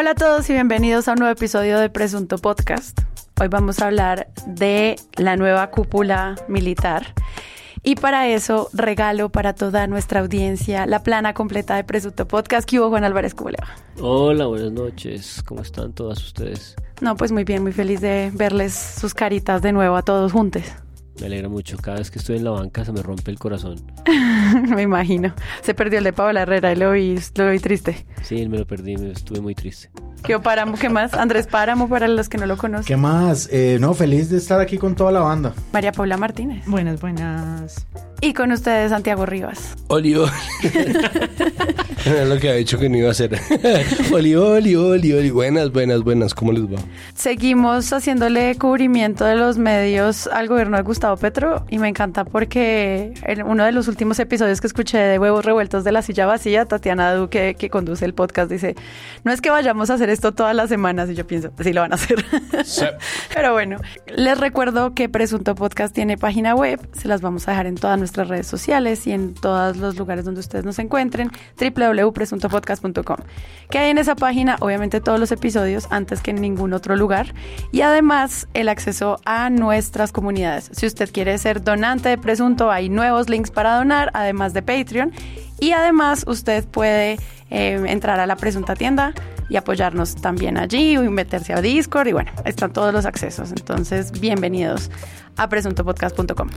Hola a todos y bienvenidos a un nuevo episodio de Presunto Podcast. Hoy vamos a hablar de la nueva cúpula militar. Y para eso regalo para toda nuestra audiencia la plana completa de Presunto Podcast. ¿Qué hubo, Juan Álvarez? ¿Cómo le va? Hola, buenas noches. ¿Cómo están todas ustedes? No, pues muy bien, muy feliz de verles sus caritas de nuevo a todos juntos. Me alegra mucho. Cada vez que estoy en la banca se me rompe el corazón. me imagino. Se perdió el de Paola Herrera y lo vi, lo vi triste. Sí, me lo perdí, me estuve muy triste. ¿Qué Páramo? ¿Qué más? Andrés Páramo para los que no lo conocen. ¿Qué más? Eh, no, feliz de estar aquí con toda la banda. María Paula Martínez. Buenas, buenas. Y con ustedes, Santiago Rivas. Oli, oli. Era lo que había dicho que no iba a hacer. oli, oli, oli, oli. Buenas, buenas, buenas. ¿Cómo les va? Seguimos haciéndole cubrimiento de los medios al gobierno de Gustavo Petro y me encanta porque en uno de los últimos episodios que escuché de Huevos Revueltos de la Silla Vacía, Tatiana Duque, que conduce el podcast, dice, no es que vayamos a hacer esto todas las semanas y yo pienso, sí lo van a hacer. Pero bueno, les recuerdo que Presunto Podcast tiene página web, se las vamos a dejar en todas nuestras redes sociales y en todos los lugares donde ustedes nos encuentren, www.presuntopodcast.com. Que hay en esa página, obviamente todos los episodios antes que en ningún otro lugar y además el acceso a nuestras comunidades. Si usted quiere ser donante de Presunto, hay nuevos links para donar, además de Patreon. Y además usted puede eh, entrar a la presunta tienda y apoyarnos también allí o meterse a Discord y bueno, están todos los accesos. Entonces, bienvenidos a presuntopodcast.com.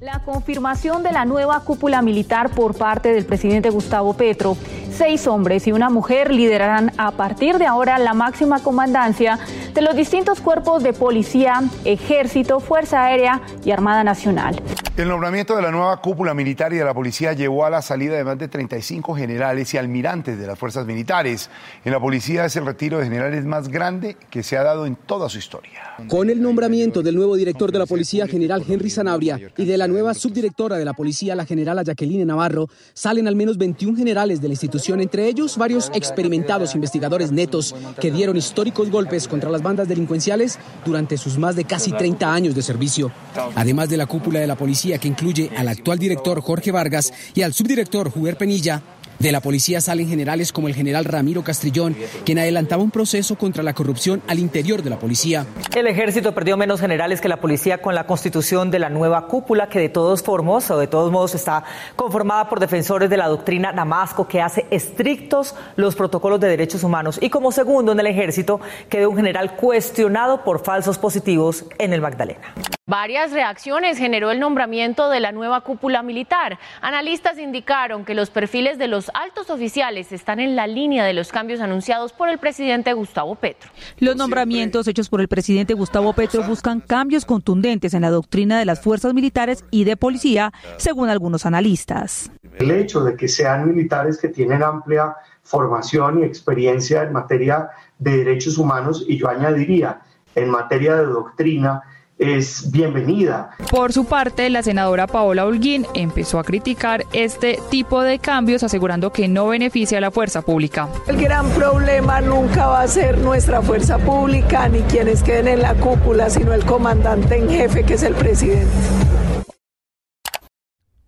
La confirmación de la nueva cúpula militar por parte del presidente Gustavo Petro. Seis hombres y una mujer liderarán a partir de ahora la máxima comandancia de los distintos cuerpos de policía, ejército, Fuerza Aérea y Armada Nacional. El nombramiento de la nueva cúpula militar y de la policía llevó a la salida de más de 35 generales y almirantes de las fuerzas militares. En la policía es el retiro de generales más grande que se ha dado en toda su historia. Con el nombramiento del nuevo director de la policía, general Henry Sanabria, y de la nueva subdirectora de la policía, la generala Jacqueline Navarro, salen al menos 21 generales de la institución, entre ellos varios experimentados investigadores netos que dieron históricos golpes contra las bandas delincuenciales durante sus más de casi 30 años de servicio. Además de la cúpula de la policía, que incluye al actual director Jorge Vargas y al subdirector Juber Penilla, de la policía salen generales como el general Ramiro Castrillón, quien adelantaba un proceso contra la corrupción al interior de la policía. El ejército perdió menos generales que la policía con la constitución de la nueva cúpula, que de todos formos o de todos modos está conformada por defensores de la doctrina Damasco, que hace estrictos los protocolos de derechos humanos. Y como segundo en el ejército quedó un general cuestionado por falsos positivos en el Magdalena. Varias reacciones generó el nombramiento de la nueva cúpula militar. Analistas indicaron que los perfiles de los altos oficiales están en la línea de los cambios anunciados por el presidente Gustavo Petro. Los nombramientos hechos por el presidente Gustavo Petro buscan cambios contundentes en la doctrina de las fuerzas militares y de policía, según algunos analistas. El hecho de que sean militares que tienen amplia formación y experiencia en materia de derechos humanos y yo añadiría en materia de doctrina, es bienvenida. Por su parte, la senadora Paola Holguín empezó a criticar este tipo de cambios, asegurando que no beneficia a la fuerza pública. El gran problema nunca va a ser nuestra fuerza pública ni quienes queden en la cúpula, sino el comandante en jefe, que es el presidente.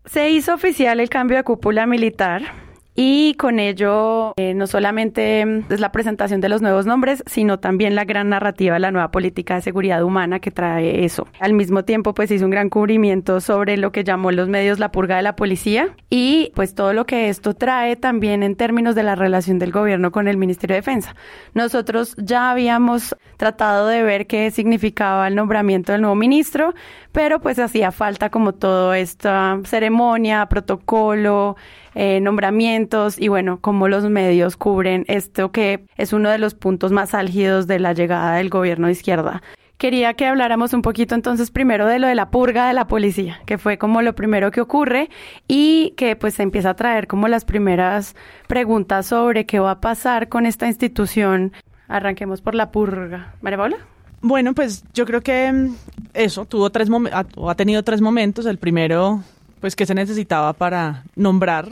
Se hizo oficial el cambio de cúpula militar y con ello, eh, no solamente es la presentación de los nuevos nombres, sino también la gran narrativa de la nueva política de seguridad humana que trae eso. Al mismo tiempo, pues hizo un gran cubrimiento sobre lo que llamó los medios la purga de la policía y pues todo lo que esto trae también en términos de la relación del gobierno con el Ministerio de Defensa. Nosotros ya habíamos tratado de ver qué significaba el nombramiento del nuevo ministro, pero pues hacía falta como toda esta ceremonia, protocolo, eh, nombramientos y bueno, cómo los medios cubren esto que es uno de los puntos más álgidos de la llegada del gobierno de izquierda. Quería que habláramos un poquito entonces primero de lo de la purga de la policía, que fue como lo primero que ocurre y que pues se empieza a traer como las primeras preguntas sobre qué va a pasar con esta institución. Arranquemos por la purga. María Paula. Bueno, pues yo creo que mm, eso tuvo tres o ha tenido tres momentos. El primero, pues que se necesitaba para nombrar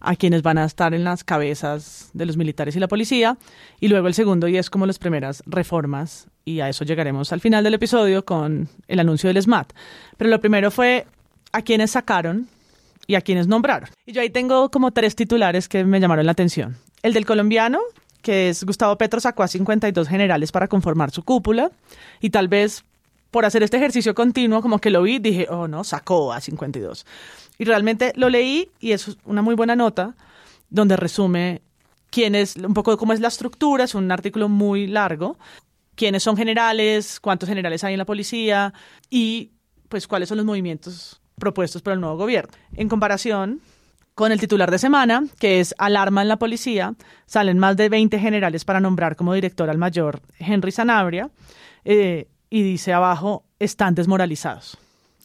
a quienes van a estar en las cabezas de los militares y la policía. Y luego el segundo, y es como las primeras reformas, y a eso llegaremos al final del episodio con el anuncio del SMAT. Pero lo primero fue a quienes sacaron y a quienes nombraron. Y yo ahí tengo como tres titulares que me llamaron la atención. El del colombiano, que es Gustavo Petro, sacó a 52 generales para conformar su cúpula y tal vez por hacer este ejercicio continuo, como que lo vi, dije, oh no, sacó a 52. Y realmente lo leí y es una muy buena nota donde resume quién es, un poco cómo es la estructura, es un artículo muy largo, quiénes son generales, cuántos generales hay en la policía y pues cuáles son los movimientos propuestos por el nuevo gobierno. En comparación con el titular de semana, que es Alarma en la policía, salen más de 20 generales para nombrar como director al mayor Henry Sanabria eh, y dice abajo, están desmoralizados,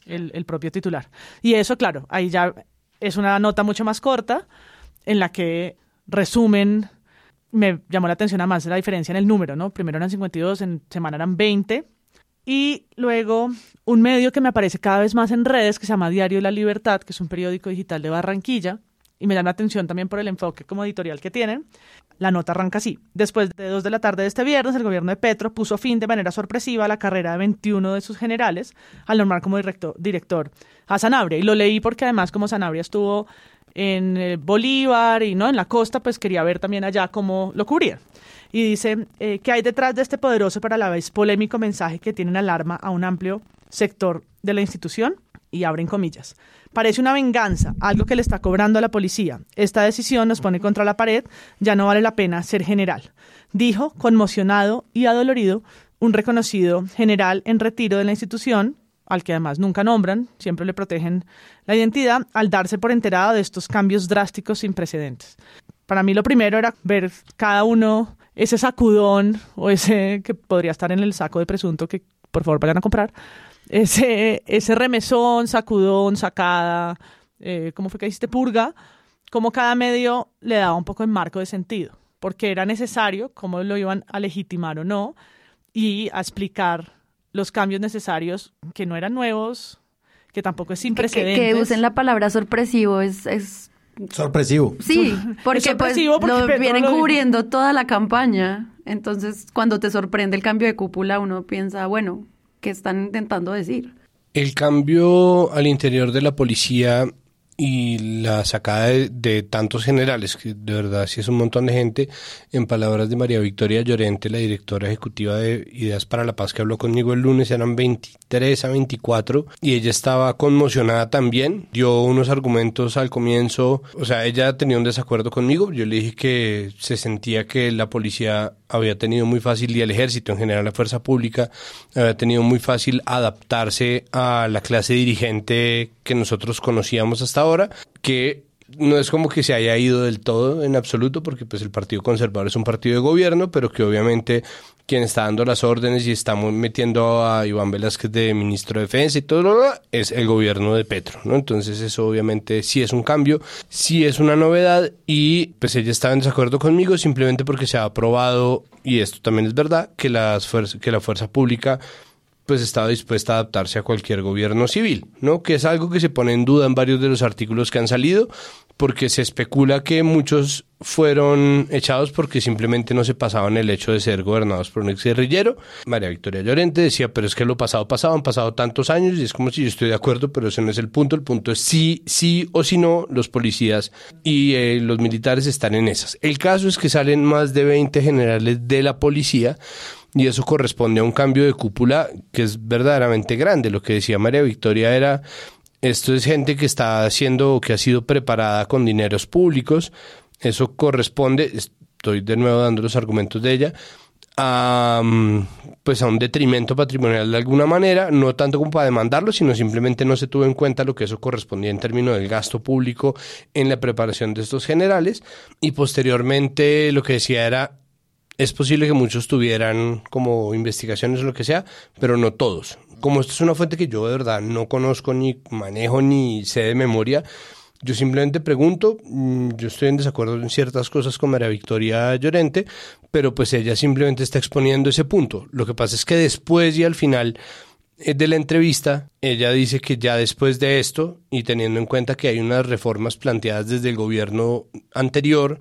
el, el propio titular. Y eso, claro, ahí ya es una nota mucho más corta en la que resumen me llamó la atención más la diferencia en el número, ¿no? Primero eran 52, en semana eran 20. Y luego un medio que me aparece cada vez más en redes, que se llama Diario de la Libertad, que es un periódico digital de Barranquilla, y me llama la atención también por el enfoque como editorial que tienen. La nota arranca así. Después de dos de la tarde de este viernes, el gobierno de Petro puso fin de manera sorpresiva a la carrera de 21 de sus generales al nombrar como director, a Sanabria. Y lo leí porque además como Sanabria estuvo en eh, Bolívar y no en la costa, pues quería ver también allá cómo lo cubría. Y dice eh, que hay detrás de este poderoso, pero a la vez polémico mensaje que tienen alarma a un amplio sector de la institución, y abren comillas. Parece una venganza, algo que le está cobrando a la policía. Esta decisión nos pone contra la pared, ya no vale la pena ser general. Dijo, conmocionado y adolorido, un reconocido general en retiro de la institución, al que además nunca nombran, siempre le protegen la identidad, al darse por enterado de estos cambios drásticos sin precedentes. Para mí lo primero era ver cada uno ese sacudón o ese que podría estar en el saco de presunto que por favor vayan a comprar, ese, ese remesón, sacudón, sacada, eh, ¿cómo fue que dijiste? Purga, como cada medio le daba un poco de marco de sentido, porque era necesario, cómo lo iban a legitimar o no, y a explicar los cambios necesarios que no eran nuevos, que tampoco es sin precedentes. Que, usen la palabra sorpresivo es, es... Sorpresivo. Sí, porque, pues, lo vienen cubriendo toda la campaña. Entonces, cuando te sorprende el cambio de cúpula, uno piensa, bueno, ¿qué están intentando decir? El cambio al interior de la policía y la sacada de, tantos generales, que de verdad sí es un montón de gente, en palabras de María Victoria Llorente, la directora ejecutiva de Ideas para la Paz, que habló conmigo el lunes, eran 23 a 24, y ella estaba conmocionada también, dio unos argumentos al comienzo, o sea, ella tenía un desacuerdo conmigo, yo le dije que se sentía que la policía había tenido muy fácil, y el ejército en general, la fuerza pública, había tenido muy fácil adaptarse a la clase dirigente que nosotros conocíamos hasta ahora, que no es como que se haya ido del todo en absoluto, porque pues el Partido Conservador es un partido de gobierno, pero que obviamente quien está dando las órdenes y está metiendo a Iván Velázquez de ministro de Defensa y todo es el gobierno de Petro, ¿no? Entonces eso obviamente sí es un cambio, sí es una novedad y pues ella estaba en desacuerdo conmigo simplemente porque se ha aprobado, y esto también es verdad, que, las que la fuerza pública pues estaba dispuesta a adaptarse a cualquier gobierno civil, ¿no? Que es algo que se pone en duda en varios de los artículos que han salido, porque se especula que muchos fueron echados porque simplemente no se pasaban el hecho de ser gobernados por un ex guerrillero. María Victoria Llorente decía, pero es que lo pasado pasado, han pasado tantos años y es como si yo estoy de acuerdo, pero ese no es el punto. El punto es sí, sí o si no, los policías y eh, los militares están en esas. El caso es que salen más de 20 generales de la policía y eso corresponde a un cambio de cúpula que es verdaderamente grande. Lo que decía María Victoria era, esto es gente que está haciendo o que ha sido preparada con dineros públicos, eso corresponde, estoy de nuevo dando los argumentos de ella, a, mm, pues a un detrimento patrimonial de alguna manera, no tanto como para demandarlo, sino simplemente no se tuvo en cuenta lo que eso correspondía en términos del gasto público en la preparación de estos generales y posteriormente lo que decía era es posible que muchos tuvieran como investigaciones o lo que sea, pero no todos. Como esto es una fuente que yo de verdad no conozco ni manejo ni sé de memoria, yo simplemente pregunto, mm, yo estoy en desacuerdo en ciertas cosas con María Victoria Llorente, pero pues ella simplemente está exponiendo ese punto. Lo que pasa es que después y al final de la entrevista, ella dice que ya después de esto, y teniendo en cuenta que hay unas reformas planteadas desde el gobierno anterior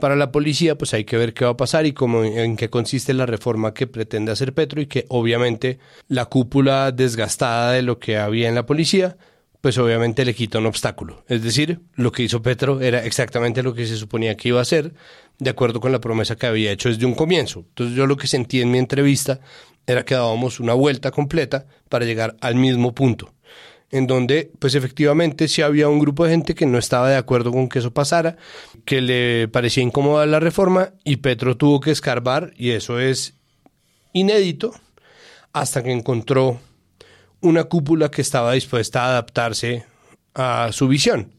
para la policía, pues hay que ver qué va a pasar y cómo, en qué consiste la reforma que pretende hacer Petro y que obviamente la cúpula desgastada de lo que había en la policía, pues obviamente le quita un obstáculo. Es decir, lo que hizo Petro era exactamente lo que se suponía que iba a hacer, de acuerdo con la promesa que había hecho desde un comienzo. Entonces yo lo que sentí en mi entrevista era que dábamos una vuelta completa para llegar al mismo punto, en donde pues efectivamente sí había un grupo de gente que no estaba de acuerdo con que eso pasara, que le parecía incómoda la reforma y Petro tuvo que escarbar y eso es inédito hasta que encontró una cúpula que estaba dispuesta a adaptarse a su visión.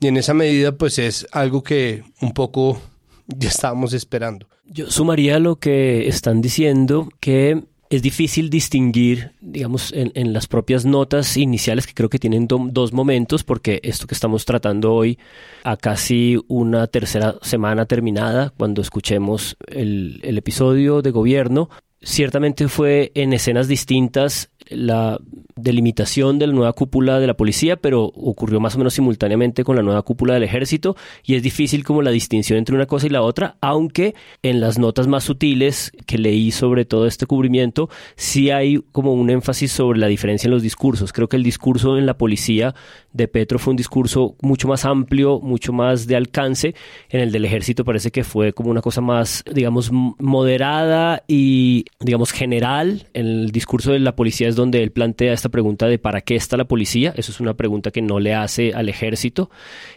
Y en esa medida, pues es algo que un poco ya estábamos esperando. Yo sumaría lo que están diciendo, que es difícil distinguir, digamos, en, las propias notas iniciales, que creo que tienen dos momentos, porque esto que estamos tratando hoy, a casi una tercera semana terminada, cuando escuchemos el, el episodio de gobierno, ciertamente fue en escenas distintas la delimitación de la nueva cúpula de la policía, pero ocurrió más o menos simultáneamente con la nueva cúpula del ejército y es difícil como la distinción entre una cosa y la otra, aunque en las notas más sutiles que leí sobre todo este cubrimiento, sí hay como un énfasis sobre la diferencia en los discursos. Creo que el discurso en la policía de Petro fue un discurso mucho más amplio, mucho más de alcance. En el del ejército parece que fue como una cosa más, digamos, moderada y, digamos, general. En el discurso de la policía es donde él plantea esta pregunta de ¿para qué está la policía? Eso es una pregunta que no le hace al ejército.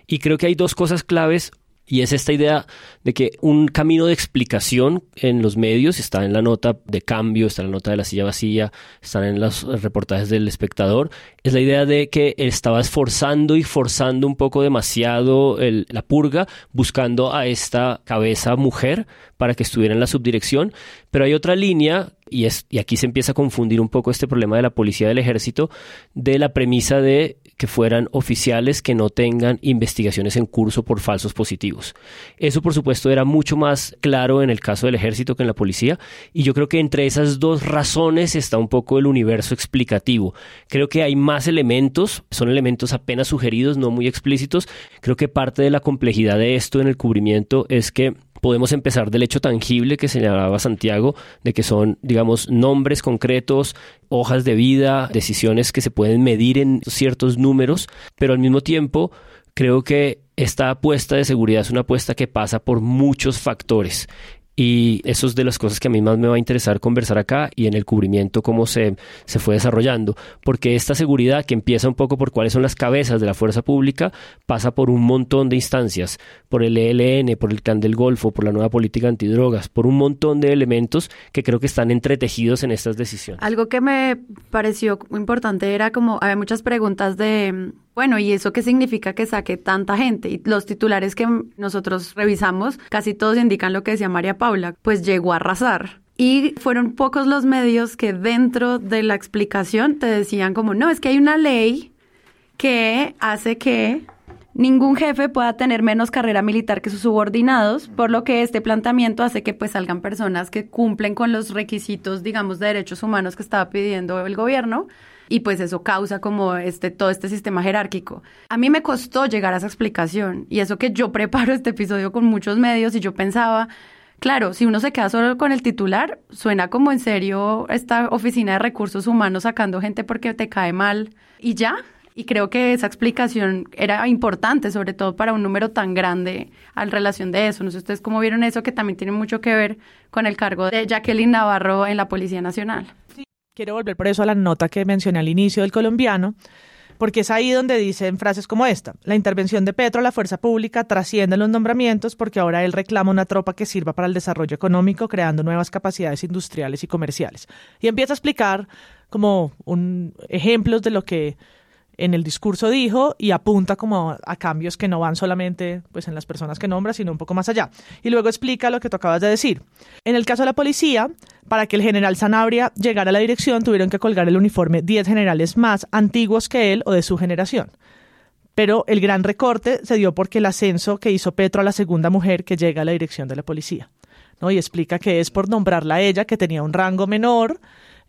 Y creo que hay dos cosas claves. Y es esta idea de que un camino de explicación en los medios, está en la nota de cambio, está en la nota de la silla vacía, están en los reportajes del espectador, es la idea de que estaba esforzando y forzando un poco demasiado la purga, buscando a esta cabeza mujer para que estuviera en la subdirección. Pero hay otra línea, y, es, y aquí se empieza a confundir un poco este problema de la policía del ejército, de la premisa de que fueran oficiales que no tengan investigaciones en curso por falsos positivos. Eso, por supuesto, era mucho más claro en el caso del ejército que en la policía, y yo creo que entre esas dos razones está un poco el universo explicativo. Creo que hay más elementos, son elementos apenas sugeridos, no muy explícitos. Creo que parte de la complejidad de esto en el cubrimiento es que podemos empezar del hecho tangible que señalaba Santiago, de que son, digamos, nombres concretos, hojas de vida, decisiones que se pueden medir en ciertos números, pero al mismo tiempo creo que esta apuesta de seguridad es una apuesta que pasa por muchos factores y eso es de las cosas que a mí más me va a interesar conversar acá y en el cubrimiento cómo se, se fue desarrollando, porque esta seguridad que empieza un poco por cuáles son las cabezas de la fuerza pública pasa por un montón de instancias, por el ELN, por el Clan del Golfo, por la nueva política antidrogas, por un montón de elementos que creo que están entretejidos en estas decisiones. Algo que me pareció importante era como, había muchas preguntas de bueno, ¿y eso qué significa que saque tanta gente? Y los titulares que nosotros revisamos, casi todos indican lo que decía María Paula, pues llegó a arrasar. Y fueron pocos los medios que dentro de la explicación te decían como, no, es que hay una ley que hace que ningún jefe pueda tener menos carrera militar que sus subordinados, por lo que este planteamiento hace que pues salgan personas que cumplen con los requisitos, digamos, de derechos humanos que estaba pidiendo el gobierno, y pues eso causa como este todo este sistema jerárquico. A mí me costó llegar a esa explicación y eso que yo preparo este episodio con muchos medios y yo pensaba, claro, si uno se queda solo con el titular, suena como en serio esta oficina de recursos humanos sacando gente porque te cae mal y ya. Y creo que esa explicación era importante, sobre todo para un número tan grande al relación de eso. No sé ustedes cómo vieron eso, que también tiene mucho que ver con el cargo de Jacqueline Navarro en la Policía Nacional. Quiero volver por eso a la nota que mencioné al inicio del colombiano, porque es ahí donde dicen frases como esta. La intervención de Petro a la fuerza pública trasciende los nombramientos porque ahora él reclama una tropa que sirva para el desarrollo económico, creando nuevas capacidades industriales y comerciales. Y empieza a explicar como un, ejemplos de lo que en el discurso dijo y apunta como a, cambios que no van solamente pues en las personas que nombra, sino un poco más allá. Y luego explica lo que tú acabas de decir. En el caso de la policía, para que el general Sanabria llegara a la dirección, tuvieron que colgar el uniforme 10 generales más antiguos que él o de su generación. Pero el gran recorte se dio porque el ascenso que hizo Petro a la segunda mujer que llega a la dirección de la policía. ¿no? Y explica que es por nombrarla a ella, que tenía un rango menor,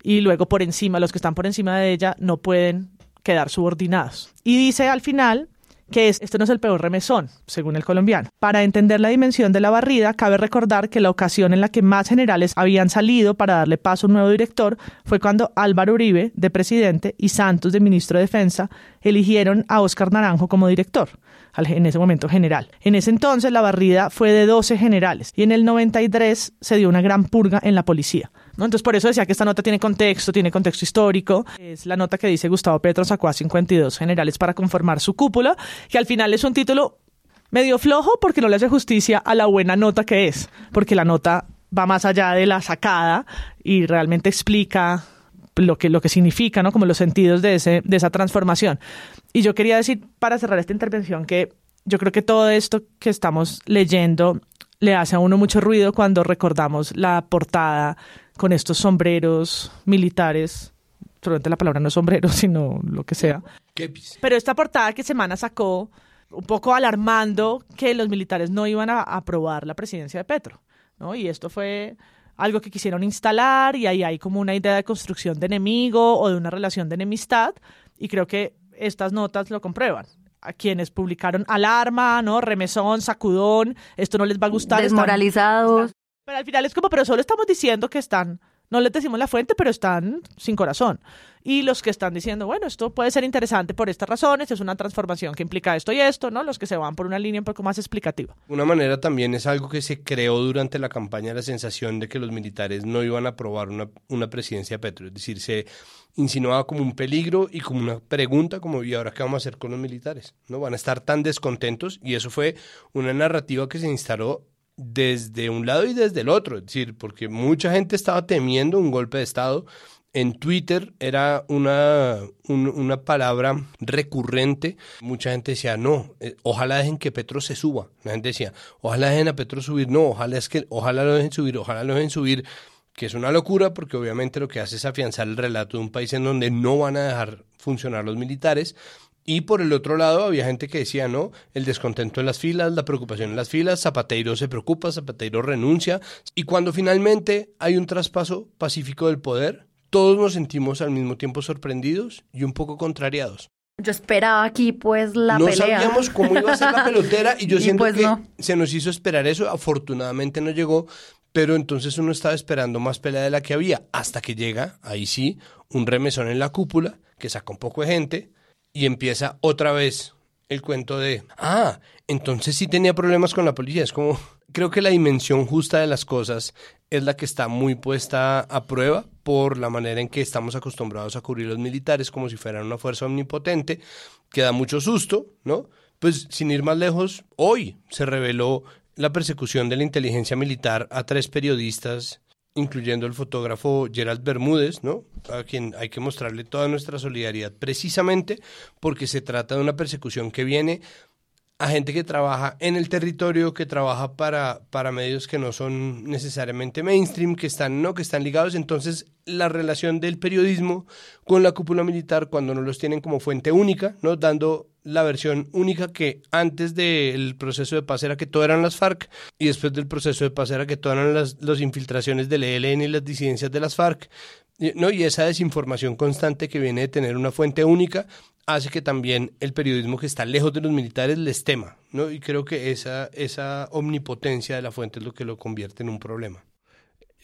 y luego por encima, los que están por encima de ella no pueden quedar subordinados. Y dice al final que es, este no es el peor remesón, según el colombiano. Para entender la dimensión de la barrida, cabe recordar que la ocasión en la que más generales habían salido para darle paso a un nuevo director fue cuando Álvaro Uribe, de presidente, y Santos, de ministro de Defensa, eligieron a Óscar Naranjo como director en ese momento general. En ese entonces la barrida fue de 12 generales y en el 93 se dio una gran purga en la policía. Entonces, por eso decía que esta nota tiene contexto, tiene contexto histórico. Es la nota que dice Gustavo Petro sacó a 52 generales para conformar su cúpula, que al final es un título medio flojo porque no le hace justicia a la buena nota que es, porque la nota va más allá de la sacada y realmente explica lo que, lo que significa, ¿no? Como los sentidos de, ese, de esa transformación. Y yo quería decir, para cerrar esta intervención, que yo creo que todo esto que estamos leyendo le hace a uno mucho ruido cuando recordamos la portada con estos sombreros militares. Solamente la palabra no es sombrero, sino lo que sea. Pero esta portada que Semana sacó, un poco alarmando que los militares no iban a aprobar la presidencia de Petro. ¿no? Y esto fue algo que quisieron instalar y ahí hay como una idea de construcción de enemigo o de una relación de enemistad. Y creo que estas notas lo comprueban a quienes publicaron alarma, ¿no? Remesón, sacudón, esto no les va a gustar. Desmoralizados. Pero al final es como, pero solo estamos diciendo que están, no les decimos la fuente, pero están sin corazón. Y los que están diciendo, bueno, esto puede ser interesante por estas razones, es una transformación que implica esto y esto, ¿no? Los que se van por una línea un poco más explicativa. Una manera también es algo que se creó durante la campaña, la sensación de que los militares no iban a aprobar una, una presidencia de Petro. Es decir, se insinuaba como un peligro y como una pregunta como, ¿y ahora qué vamos a hacer con los militares? ¿No? Van a estar tan descontentos y eso fue una narrativa que se instaló desde un lado y desde el otro, es decir, porque mucha gente estaba temiendo un golpe de Estado. En Twitter era una, una palabra recurrente. Mucha gente decía, no, eh, ojalá dejen que Petro se suba. La gente decía, ojalá dejen a Petro subir. No, ojalá, es que, ojalá lo dejen subir, ojalá lo dejen subir. Que es una locura porque obviamente lo que hace es afianzar el relato de un país en donde no van a dejar funcionar los militares y por el otro lado había gente que decía, no, el descontento en las filas, la preocupación en las filas, Zapateiro se preocupa, Zapateiro renuncia. Y cuando finalmente hay un traspaso pacífico del poder, todos nos sentimos al mismo tiempo sorprendidos y un poco contrariados. Yo esperaba aquí pues la no pelea. No sabíamos cómo iba a ser la pelotera y yo siento pues que se nos hizo esperar eso. Afortunadamente no llegó, pero entonces uno estaba esperando más pelea de la que había hasta que llega, ahí sí, un remesón en la cúpula que saca un poco de gente y empieza otra vez el cuento de, ah, entonces sí tenía problemas con la policía. Es como, creo que la dimensión justa de las cosas es la que está muy puesta a prueba por la manera en que estamos acostumbrados a cubrir los militares como si fueran una fuerza omnipotente, que da mucho susto, ¿no? Pues sin ir más lejos, hoy se reveló la persecución de la inteligencia militar a tres periodistas incluyendo el fotógrafo Gerald Bermúdez, ¿no? a quien hay que mostrarle toda nuestra solidaridad, precisamente porque se trata de una persecución que viene a gente que trabaja en el territorio, que trabaja para, para medios que no son necesariamente mainstream, que están, no, que están ligados. Entonces, la relación del periodismo con la cúpula militar, cuando no los tienen como fuente única, ¿no? dando la versión única que antes del proceso de paz era que todo eran las FARC y después del proceso de paz era que todo eran las, infiltraciones del ELN y las disidencias de las FARC. ¿no? Y esa desinformación constante que viene de tener una fuente única hace que también el periodismo que está lejos de los militares les tema, ¿no? Y creo que esa, esa omnipotencia de la fuente es lo que lo convierte en un problema.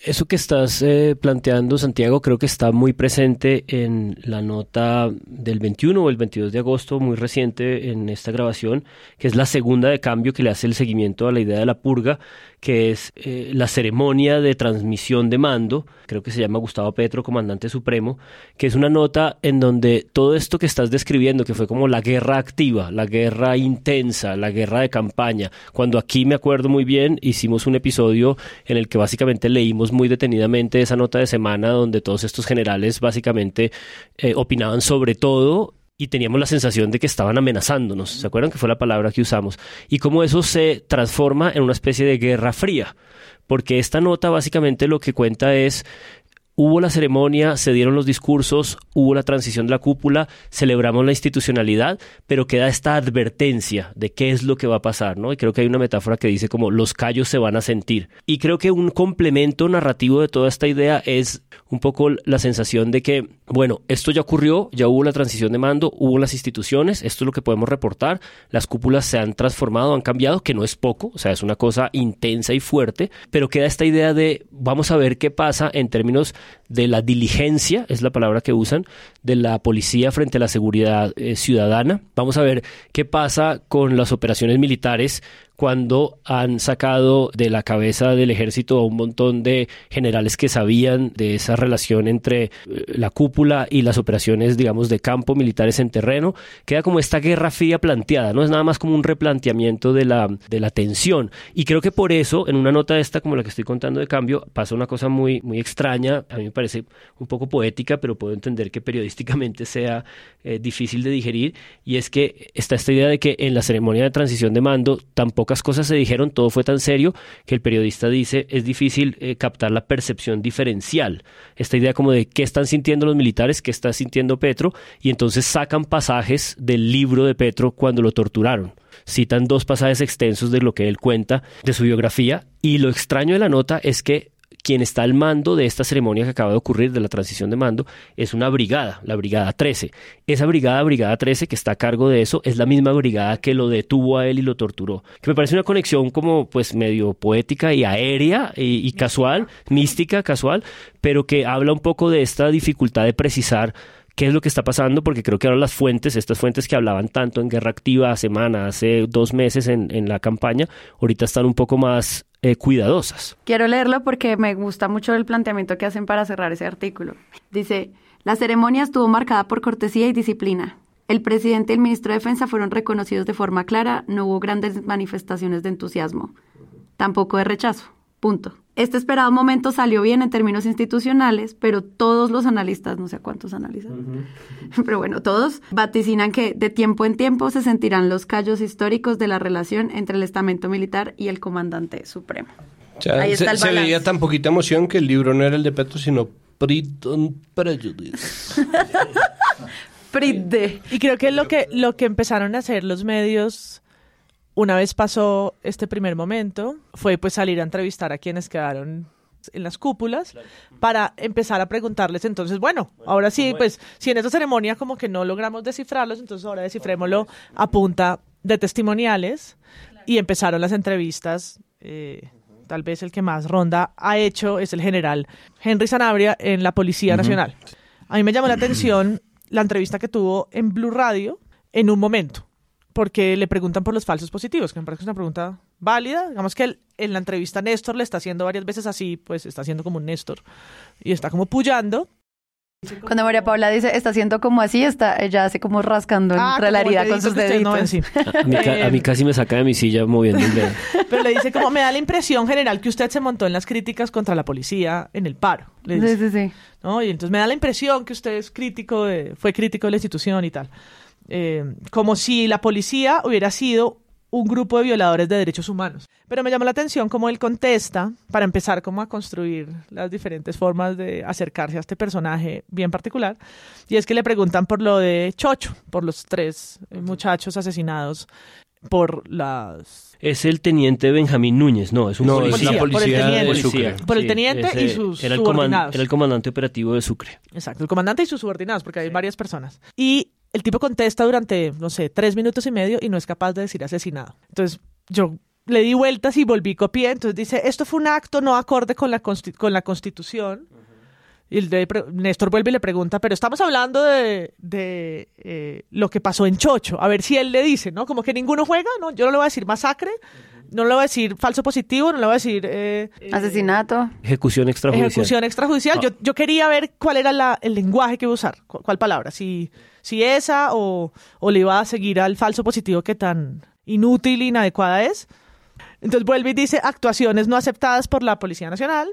Eso que estás eh, planteando, Santiago, creo que está muy presente en la nota del 21 o el 22 de agosto, muy reciente en esta grabación, que es la segunda de cambio que le hace el seguimiento a la idea de la purga, que es eh, la ceremonia de transmisión de mando, creo que se llama Gustavo Petro, comandante supremo, que es una nota en donde todo esto que estás describiendo, que fue como la guerra activa, la guerra intensa, la guerra de campaña, cuando aquí me acuerdo muy bien, hicimos un episodio en el que básicamente leímos muy detenidamente esa nota de semana donde todos estos generales básicamente eh, opinaban sobre todo y teníamos la sensación de que estaban amenazándonos. ¿Se acuerdan que fue la palabra que usamos? Y cómo eso se transforma en una especie de guerra fría. Porque esta nota básicamente lo que cuenta es hubo la ceremonia, se dieron los discursos, hubo la transición de la cúpula, celebramos la institucionalidad, pero queda esta advertencia de qué es lo que va a pasar, ¿no? Y creo que hay una metáfora que dice como los callos se van a sentir. Y creo que un complemento narrativo de toda esta idea es un poco la sensación de que, bueno, esto ya ocurrió, ya hubo la transición de mando, hubo las instituciones, esto es lo que podemos reportar, las cúpulas se han transformado, han cambiado, que no es poco, o sea, es una cosa intensa y fuerte, pero queda esta idea de vamos a ver qué pasa en términos de la diligencia, es la palabra que usan, de la policía frente a la seguridad eh, ciudadana. Vamos a ver qué pasa con las operaciones militares cuando han sacado de la cabeza del ejército a un montón de generales que sabían de esa relación entre eh, la cúpula y las operaciones, digamos, de campo militares en terreno. Queda como esta guerra fría planteada, no es nada más como un replanteamiento de la, de la tensión. Y creo que por eso, en una nota esta como la que estoy contando de cambio, pasa una cosa muy, muy extraña, a mí me parece un poco poética, pero puedo entender que periodísticamente sea eh, difícil de digerir, y es que está esta idea de que en la ceremonia de transición de mando tampoco pocas cosas se dijeron, todo fue tan serio que el periodista dice es difícil eh, captar la percepción diferencial. Esta idea como de qué están sintiendo los militares, qué está sintiendo Petro, y entonces sacan pasajes del libro de Petro cuando lo torturaron. Citan dos pasajes extensos de lo que él cuenta de su biografía, y lo extraño de la nota es que quien está al mando de esta ceremonia que acaba de ocurrir, de la transición de mando, es una brigada, la Brigada 13. Esa brigada, Brigada 13, que está a cargo de eso, es la misma brigada que lo detuvo a él y lo torturó. Que me parece una conexión como pues medio poética y aérea y, y casual, mística, casual, pero que habla un poco de esta dificultad de precisar qué es lo que está pasando, porque creo que ahora las fuentes, estas fuentes que hablaban tanto en Guerra Activa semana, hace dos meses en, en la campaña, ahorita están un poco más eh, cuidadosas. Quiero leerlo porque me gusta mucho el planteamiento que hacen para cerrar ese artículo. Dice, la ceremonia estuvo marcada por cortesía y disciplina. El presidente y el ministro de Defensa fueron reconocidos de forma clara, no hubo grandes manifestaciones de entusiasmo, tampoco de rechazo. Punto. Este esperado momento salió bien en términos institucionales, pero todos los analistas, no sé cuántos analistas, pero bueno, todos vaticinan que de tiempo en tiempo se sentirán los callos históricos de la relación entre el estamento militar y el comandante supremo. Ahí está se, el se veía tan poquita emoción que el libro no era el de Petro, sino Prison Prejudice. Pride. Y creo que lo que lo que empezaron a hacer los medios una vez pasó este primer momento, fue pues salir a entrevistar a quienes quedaron en las cúpulas para empezar a preguntarles entonces, bueno, ahora sí, pues si en esta ceremonia como que no logramos descifrarlos, entonces ahora descifrémoslo a punta de testimoniales y empezaron las entrevistas. Eh, tal vez el que más ronda ha hecho es el general Henry Sanabria en la Policía Nacional. A mí me llamó la atención la entrevista que tuvo en Blue Radio en un momento porque le preguntan por los falsos positivos, que me parece que es una pregunta válida. Digamos que él, en la entrevista Néstor le está haciendo varias veces así, pues está haciendo como un Néstor y está como pullando. Cuando María Paula dice está haciendo como así, está ella hace como rascando Ah, entre la como el herida con sus no deditos. sí. A mí, ca- a mí casi me saca de mi silla moviendo el dedo. Pero le dice como, me da la impresión general que usted se montó en las críticas contra la policía en el paro. le Sí, dice. sí, sí. ¿no? Y entonces me da la impresión que usted es crítico de, fue crítico de la institución y tal. Eh, como si la policía hubiera sido un grupo de violadores de derechos humanos. Pero me llamó la atención cómo él contesta para empezar como a construir las diferentes formas de acercarse a este personaje bien particular. Y es que le preguntan por lo de Chocho, por los tres eh, muchachos asesinados por las Es el teniente Benjamín Núñez, no, es un No, es policía. la policía por el de teniente. Sucre. Por el teniente y ese sus era el, subordinados. era el comandante operativo de Sucre. Exacto, el comandante y sus subordinados, porque hay varias personas. Y el tipo contesta durante, no sé, tres minutos y medio y no es capaz de decir asesinado. Entonces, yo le di vueltas y volví copié. Entonces dice, esto fue un acto no acorde con la, consti- con la Constitución. Y el de- Néstor vuelve y le pregunta, pero estamos hablando de, de, eh, lo que pasó en Chocho. A ver si él le dice, ¿no? Como que ninguno juega, ¿no? Yo no le voy a decir masacre, no le voy a decir falso positivo, no le voy a decir... eh, eh, Asesinato. Ejecución extrajudicial. Ejecución extrajudicial. Ah. Yo, yo quería ver cuál era la- el lenguaje que iba a usar, cu- cuál palabra, si, si esa o, o le iba a seguir al falso positivo que tan inútil e inadecuada es. Entonces vuelve y dice actuaciones no aceptadas por la Policía Nacional.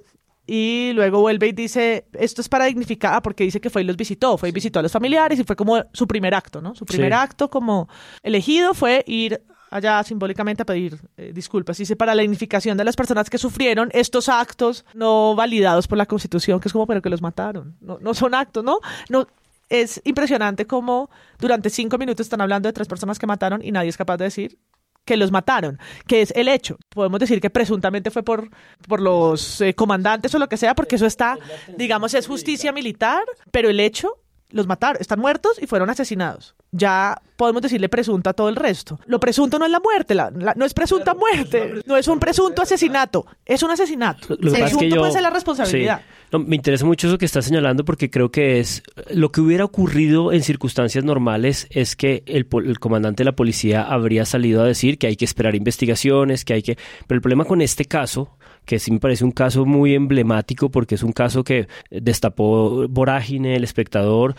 Y luego vuelve y dice, esto es para dignificar, ah, porque dice que fue y los visitó, fue y visitó a los familiares y fue como su primer acto, ¿no? Su primer Sí. acto como elegido fue ir allá simbólicamente a pedir eh, disculpas. Dice, para la dignificación de las personas que sufrieron estos actos no validados por la Constitución, que es como, pero que los mataron. No, no son actos, ¿no? No, es impresionante cómo durante cinco minutos están hablando de tres personas que mataron y nadie es capaz de decir que los mataron, que es el hecho. Podemos decir que presuntamente fue por, por los eh, comandantes o lo que sea, porque eso está, digamos, es justicia militar, pero el hecho los mataron, están muertos y fueron asesinados. Ya podemos decirle presunto a todo el resto. Lo presunto no es la muerte, no es presunta muerte, no es un presunto asesinato, es un asesinato. Lo presunto puede ser la responsabilidad. Me interesa mucho eso que está señalando porque creo que es lo que hubiera ocurrido en circunstancias normales es que el, el comandante de la policía habría salido a decir que hay que esperar investigaciones, que hay que... Pero el problema con este caso que sí me parece un caso muy emblemático porque es un caso que destapó vorágine, el espectador,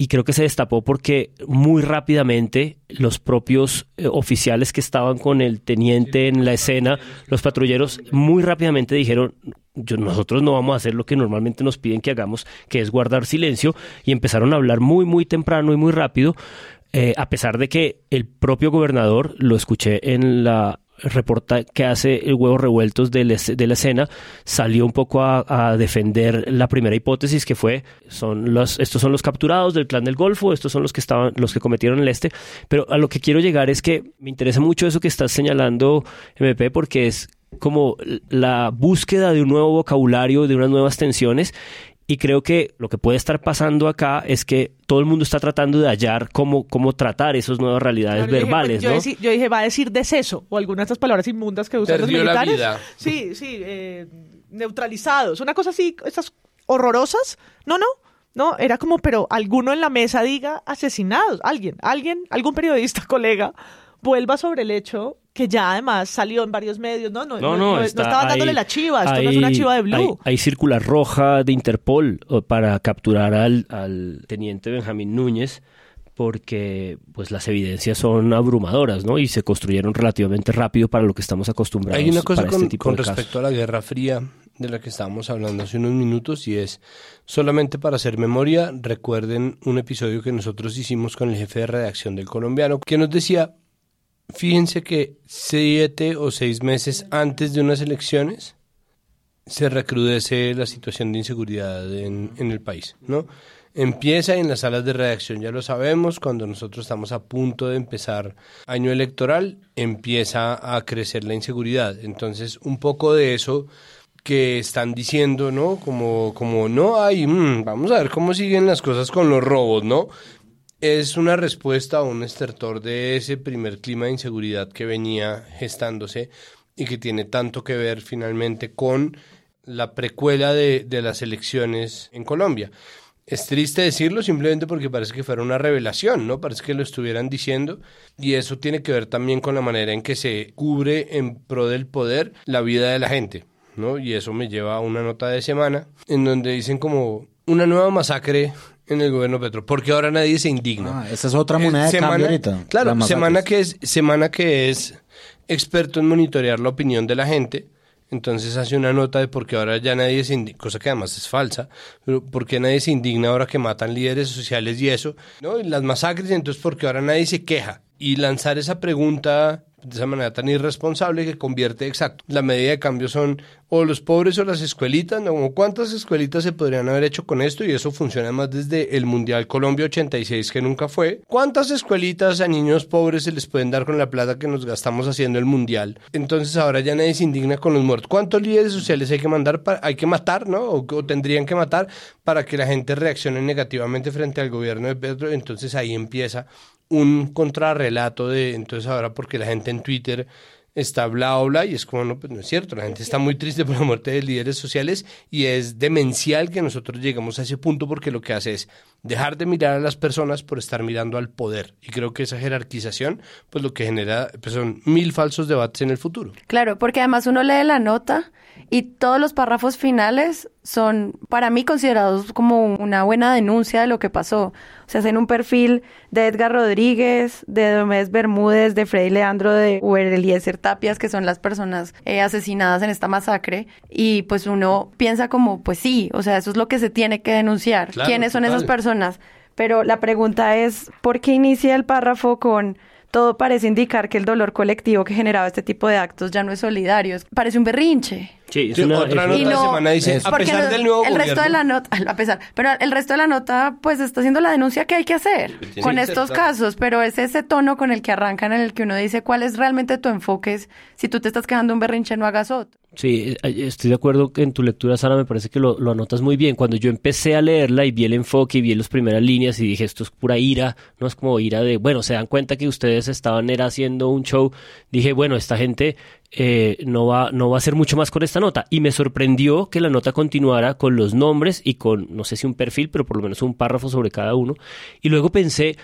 y creo que se destapó porque muy rápidamente los propios eh, oficiales que estaban con el teniente en la escena, los patrulleros, muy rápidamente dijeron, yo, nosotros no vamos a hacer lo que normalmente nos piden que hagamos, que es guardar silencio, y empezaron a hablar muy, muy temprano y muy rápido, eh, a pesar de que el propio gobernador, lo escuché en la reporta que hace el huevo revueltos de, de la escena salió un poco a, defender la primera hipótesis que fue son los estos son los capturados del clan del Golfo estos son los que estaban los que cometieron el este. Pero a lo que quiero llegar es que me interesa mucho eso que estás señalando MP porque es como la búsqueda de un nuevo vocabulario de unas nuevas tensiones y creo que lo que puede estar pasando acá es que todo el mundo está tratando de hallar cómo, cómo tratar esas nuevas realidades verbales, yo ¿no? Dije, yo, dije, va a decir deceso o alguna de estas palabras inmundas que usan los militares. Sí, sí, eh, neutralizados. Una cosa así, estas horrorosas. No, no. No, era como, pero alguno en la mesa diga asesinados. Alguien, alguien, algún periodista, colega, vuelva sobre el hecho que ya además salió en varios medios, ¿no? No, no, no, estaban dándole la chiva, esto no es una chiva de Blue. Hay, circular roja de Interpol para capturar al, al teniente Benjamín Núñez porque pues las evidencias son abrumadoras, ¿no? Y se construyeron relativamente rápido para lo que estamos acostumbrados. Hay una cosa este con, con respecto a la Guerra Fría de la que estábamos hablando hace unos minutos y es solamente para hacer memoria, recuerden un episodio que nosotros hicimos con el jefe de redacción del colombiano que nos decía Fíjense que siete o seis meses antes de unas elecciones se recrudece la situación de inseguridad en, en el país, ¿no? Empieza en las salas de redacción, ya lo sabemos, cuando nosotros estamos a punto de empezar año electoral, empieza a crecer la inseguridad. Entonces, un poco de eso que están diciendo, ¿no? Como, como no hay, mm, vamos a ver cómo siguen las cosas con los robos, ¿no? Es una respuesta a un estertor de ese primer clima de inseguridad que venía gestándose y que tiene tanto que ver finalmente con la precuela de, de las elecciones en Colombia. Es triste decirlo simplemente porque parece que fuera una revelación, ¿no? Parece que lo estuvieran diciendo y eso tiene que ver también con la manera en que se cubre en pro del poder la vida de la gente, ¿no? Y eso me lleva a una nota de semana en donde dicen como una nueva masacre en el gobierno Petro, porque ahora nadie se indigna. Ah, esa es otra moneda de semana, cambio ahorita. Claro, semana que es semana que es experto en monitorear la opinión de la gente. Entonces hace una nota de por qué ahora ya nadie se indigna, cosa que además es falsa, pero por qué nadie se indigna ahora que matan líderes sociales y eso, ¿no? Y las masacres, entonces porque ahora nadie se queja. Y lanzar esa pregunta de esa manera tan irresponsable que convierte exacto. La medida de cambio son o los pobres o las escuelitas, ¿no? ¿Cuántas escuelitas se podrían haber hecho con esto? Y eso funciona más desde el Mundial Colombia 86 que nunca fue. ¿Cuántas escuelitas a niños pobres se les pueden dar con la plata que nos gastamos haciendo el Mundial? Entonces ahora ya nadie se indigna con los muertos. ¿Cuántos líderes sociales hay que mandar para, hay que matar, ¿no? O, o tendrían que matar para que la gente reaccione negativamente frente al gobierno de Pedro. Entonces ahí empieza un contrarrelato de entonces ahora porque la gente en Twitter está bla bla y es como no pues no es cierto la gente está muy triste por la muerte de líderes sociales y es demencial que nosotros lleguemos a ese punto porque lo que hace es dejar de mirar a las personas por estar mirando al poder. Y creo que esa jerarquización pues lo que genera pues son mil falsos debates en el futuro. Claro porque además uno lee la nota y todos los párrafos finales son para mí considerados como una buena denuncia de lo que pasó. Se hacen un perfil de Edgar Rodríguez, de Domés Bermúdez, de Freddy Leandro, de Uber Eliezer Tapias, que son las personas eh, asesinadas en esta masacre. Y pues uno piensa como, pues sí, o sea, eso es lo que se tiene que denunciar. ¿Quiénes son esas personas? Pero la pregunta es, ¿por qué inicia el párrafo con todo parece indicar que el dolor colectivo que generaba este tipo de actos ya no es solidario, parece un berrinche. Sí, es una, otra nota de semana dice, a pesar del nuevo el resto de la nota, a pesar, pero el resto de la nota pues está haciendo la denuncia que hay que hacer con estos casos, pero es ese tono con el que arrancan en el que uno dice cuál es realmente tu enfoque, si tú te estás quedando un berrinche no hagas otro. Sí, eh, estoy de acuerdo que en tu lectura, Sara, me parece que lo, lo, anotas muy bien. Cuando yo empecé a leerla y vi el enfoque y vi las primeras líneas y dije, esto es pura ira, no es como ira de, bueno, se dan cuenta que ustedes estaban era haciendo un show, dije, bueno, esta gente eh, no, va, no va a hacer mucho más con esta nota. Y me sorprendió que la nota continuara con los nombres y con, no sé si un perfil, pero por lo menos un párrafo sobre cada uno. Y luego pensé,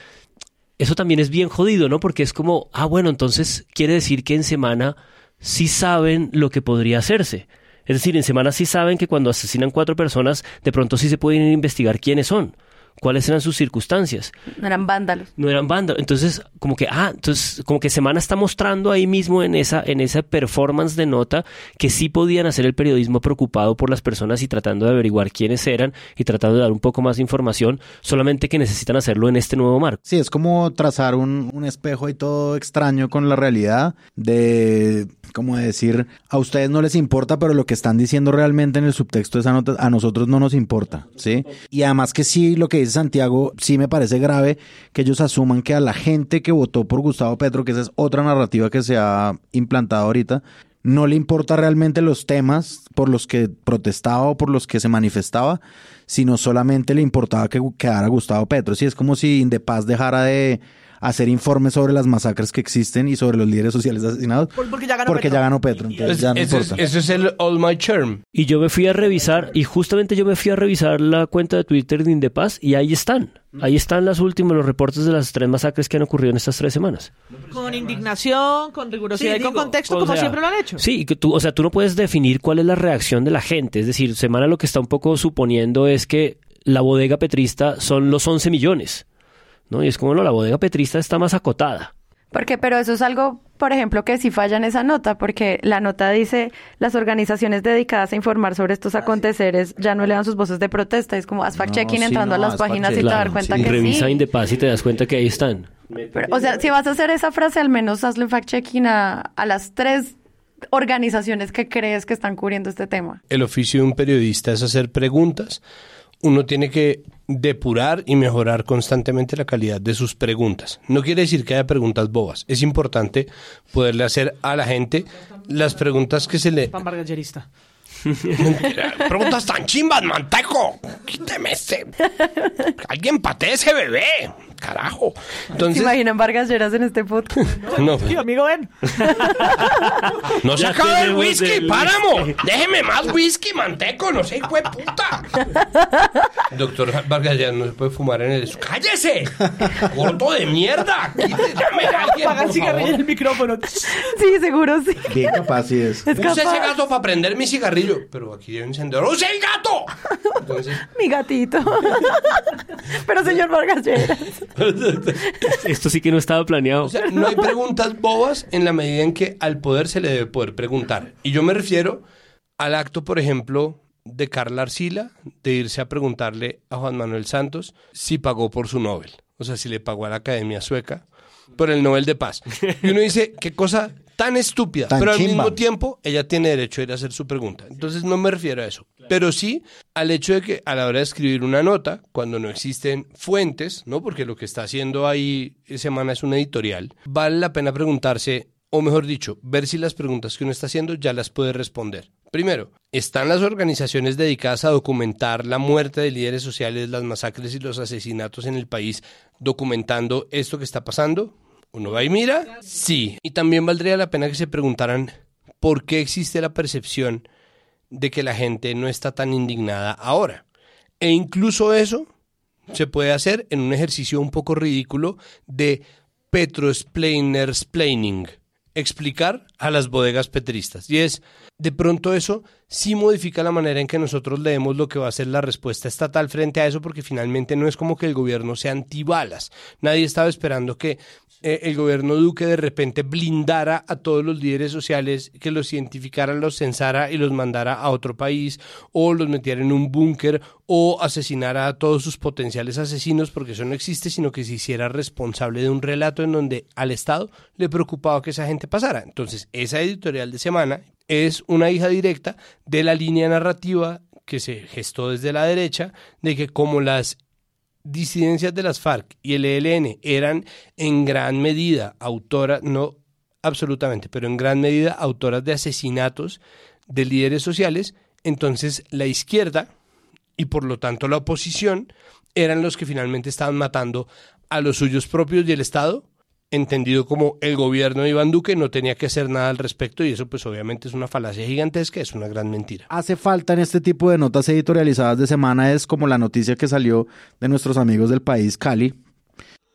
eso también es bien jodido, ¿no? Porque es como, ah, bueno, entonces quiere decir que en semana sí saben lo que podría hacerse. Es decir, en semana sí saben que cuando asesinan cuatro personas, de pronto sí se pueden investigar quiénes son cuáles eran sus circunstancias. No eran vándalos. No eran vándalos. Entonces, como que, ah, entonces, como que Semana está mostrando ahí mismo en esa, en esa performance de nota que sí podían hacer el periodismo preocupado por las personas y tratando de averiguar quiénes eran y tratando de dar un poco más de información, solamente que necesitan hacerlo en este nuevo marco. Sí, es como trazar un, un espejo y todo extraño con la realidad de como decir, a ustedes no les importa, pero lo que están diciendo realmente en el subtexto de esa nota a nosotros no nos importa, ¿sí? Y además que sí, lo que dice Santiago, sí me parece grave que ellos asuman que a la gente que votó por Gustavo Petro, que esa es otra narrativa que se ha implantado ahorita, no le importa realmente los temas por los que protestaba o por los que se manifestaba, sino solamente le importaba que quedara Gustavo Petro. Sí, es como si Indepaz dejara de hacer informes sobre las masacres que existen y sobre los líderes sociales asesinados. Porque ya ganó porque Petro. Ya ganó Petro entonces ya no ese, importa. Es, ese es el All My Charm. Y yo me fui a revisar, y justamente yo me fui a revisar la cuenta de Twitter de Indepaz, y ahí están. Ahí están las últimas, los reportes de las tres masacres que han ocurrido en estas tres semanas. Con indignación, con rigurosidad y con contexto, como sea, siempre lo han hecho. Sí, y que tú, o sea, tú no puedes definir cuál es la reacción de la gente. Es decir, Semana lo que está un poco suponiendo es que la bodega petrista son los 11 millones. ¿No? Y es como, no, la bodega petrista está más acotada. Porque, pero eso es algo, por ejemplo, que sí falla en esa nota, porque la nota dice las organizaciones dedicadas a informar sobre estos aconteceres ya no le dan sus voces de protesta. Es como haz fact-checking sí, entrando no, a las páginas y te dar cuenta sí. que Revisa sí. Indepaz y te das cuenta que ahí están. Pero, o sea, si vas a hacer esa frase, al menos hazle fact-checking a, a las tres organizaciones que crees que están cubriendo este tema. El oficio de un periodista es hacer preguntas. Uno tiene que depurar y mejorar constantemente la calidad de sus preguntas. No quiere decir que haya preguntas bobas. Es importante poderle hacer a la gente las preguntas que se le... Pan bargallerista. preguntas tan chimbas, manteco. Quíteme ese. Alguien patee ese bebé. Carajo. Entonces, ¿Se imaginan Vargas Lleras en este podcast? no, Sí, amigo, ven. no se acaba el whisky, el páramo. Déjeme más whisky, manteco. No sé, hijo de puta. Doctor Vargas ya no se puede fumar en el... ¡Cállese! ¡Gordo de mierda! Llame a alguien, Apaga el cigarrillo en el micrófono. Sí, seguro sí. Bien capaz sí es. Es Use ese gato para prender mi cigarrillo. Pero aquí hay un encendedor. ¡Use el gato! Entonces, Mi gatito. Pero señor Vargas Lleras. Esto sí que no estaba planeado. o sea, no hay preguntas bobas en la medida en que al poder se le debe poder preguntar. Y yo me refiero al acto, por ejemplo, de Carla Arcila, de irse a preguntarle a Juan Manuel Santos si pagó por su Nobel. O sea, si le pagó a la Academia Sueca por el Nobel de Paz. Y uno dice, qué cosa tan estúpida. Tan pero al chimba. mismo tiempo, ella tiene derecho a ir a hacer su pregunta. Entonces, no me refiero a eso. Pero sí al hecho de que a la hora de escribir una nota, cuando no existen fuentes, ¿no? Porque lo que está haciendo ahí semana es un editorial, vale la pena preguntarse, o mejor dicho, ver si las preguntas que uno está haciendo ya las puede responder. Primero, ¿están las organizaciones dedicadas a documentar la muerte de líderes sociales, las masacres y los asesinatos en el país, documentando esto que está pasando? Uno va y mira, sí. Y también valdría la pena que se preguntaran por qué existe la percepción de que la gente no está tan indignada ahora. E incluso eso se puede hacer en un ejercicio un poco ridículo de petrosplainersplaining, explicar a las bodegas petristas. Y es, de pronto eso sí modifica la manera en que nosotros leemos lo que va a ser la respuesta estatal frente a eso, porque finalmente no es como que el gobierno sea antibalas. Nadie estaba esperando que eh, el gobierno Duque de repente blindara a todos los líderes sociales, que los identificara, los censara y los mandara a otro país, o los metiera en un búnker, o asesinara a todos sus potenciales asesinos, porque eso no existe, sino que se hiciera responsable de un relato en donde al Estado le preocupaba que esa gente pasara. Entonces, esa editorial de semana es una hija directa de la línea narrativa que se gestó desde la derecha, de que como las disidencias de las FARC y el ELN eran en gran medida autoras, no absolutamente, pero en gran medida autoras de asesinatos de líderes sociales, entonces la izquierda y por lo tanto la oposición eran los que finalmente estaban matando a los suyos propios y el Estado entendido como el gobierno de Iván Duque no tenía que hacer nada al respecto y eso pues obviamente es una falacia gigantesca, es una gran mentira. Hace falta en este tipo de notas editorializadas de semana es como la noticia que salió de nuestros amigos del país Cali.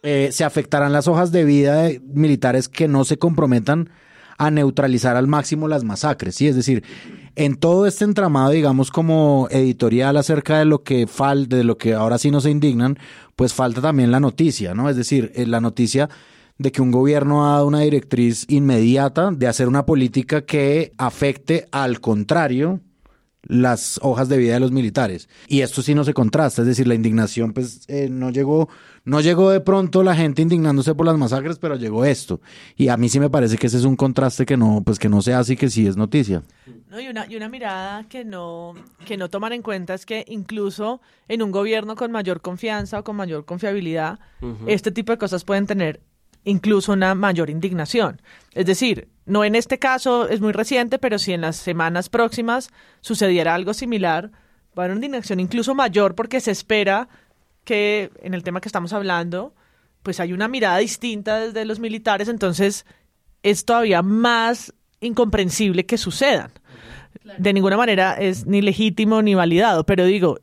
Eh, se afectarán las hojas de vida de militares que no se comprometan a neutralizar al máximo las masacres, ¿sí? Es decir, en todo este entramado, digamos, como editorial acerca de lo que falta, de lo que ahora sí no se indignan, pues falta también la noticia, ¿no? Es decir, eh, la noticia de que un gobierno ha dado una directriz inmediata de hacer una política que afecte al contrario las hojas de vida de los militares. Y esto sí no se contrasta, es decir, la indignación pues eh, no llegó no llegó de pronto la gente indignándose por las masacres, pero llegó esto. Y a mí sí me parece que ese es un contraste que no pues que no se hace y que sí es noticia. No, y una, y una mirada que no, que no toman en cuenta es que incluso en un gobierno con mayor confianza o con mayor confiabilidad, este tipo de cosas pueden tener incluso una mayor indignación. Es decir, no en este caso es muy reciente, pero si en las semanas próximas sucediera algo similar, va a haber una indignación incluso mayor porque se espera que en el tema que estamos hablando, pues hay una mirada distinta desde los militares, entonces es todavía más incomprensible que sucedan. De ninguna manera es ni legítimo ni validado, pero digo,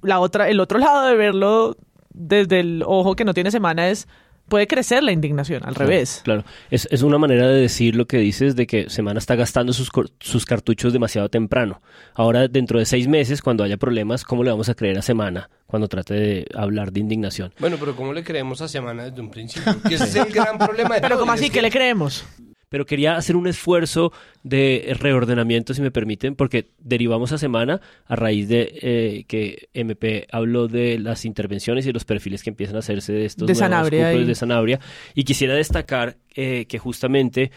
la otra, el otro lado de verlo desde el ojo que no tiene semana es puede crecer la indignación, al revés. Claro, es, es, una manera de decir lo que dices de que Semana está gastando sus, sus cartuchos demasiado temprano. Ahora, dentro de seis meses, cuando haya problemas, ¿cómo le vamos a creer a Semana cuando trate de hablar de indignación? Bueno, pero ¿cómo le creemos a Semana desde un principio? Que ese es el gran problema. De pero ¿cómo así? que le creemos? Pero quería hacer un esfuerzo de reordenamiento, si me permiten, porque derivamos a semana a raíz de eh, que MP habló de las intervenciones y los perfiles que empiezan a hacerse de estos de Sanabria y... de Sanabria. Y quisiera destacar eh, que justamente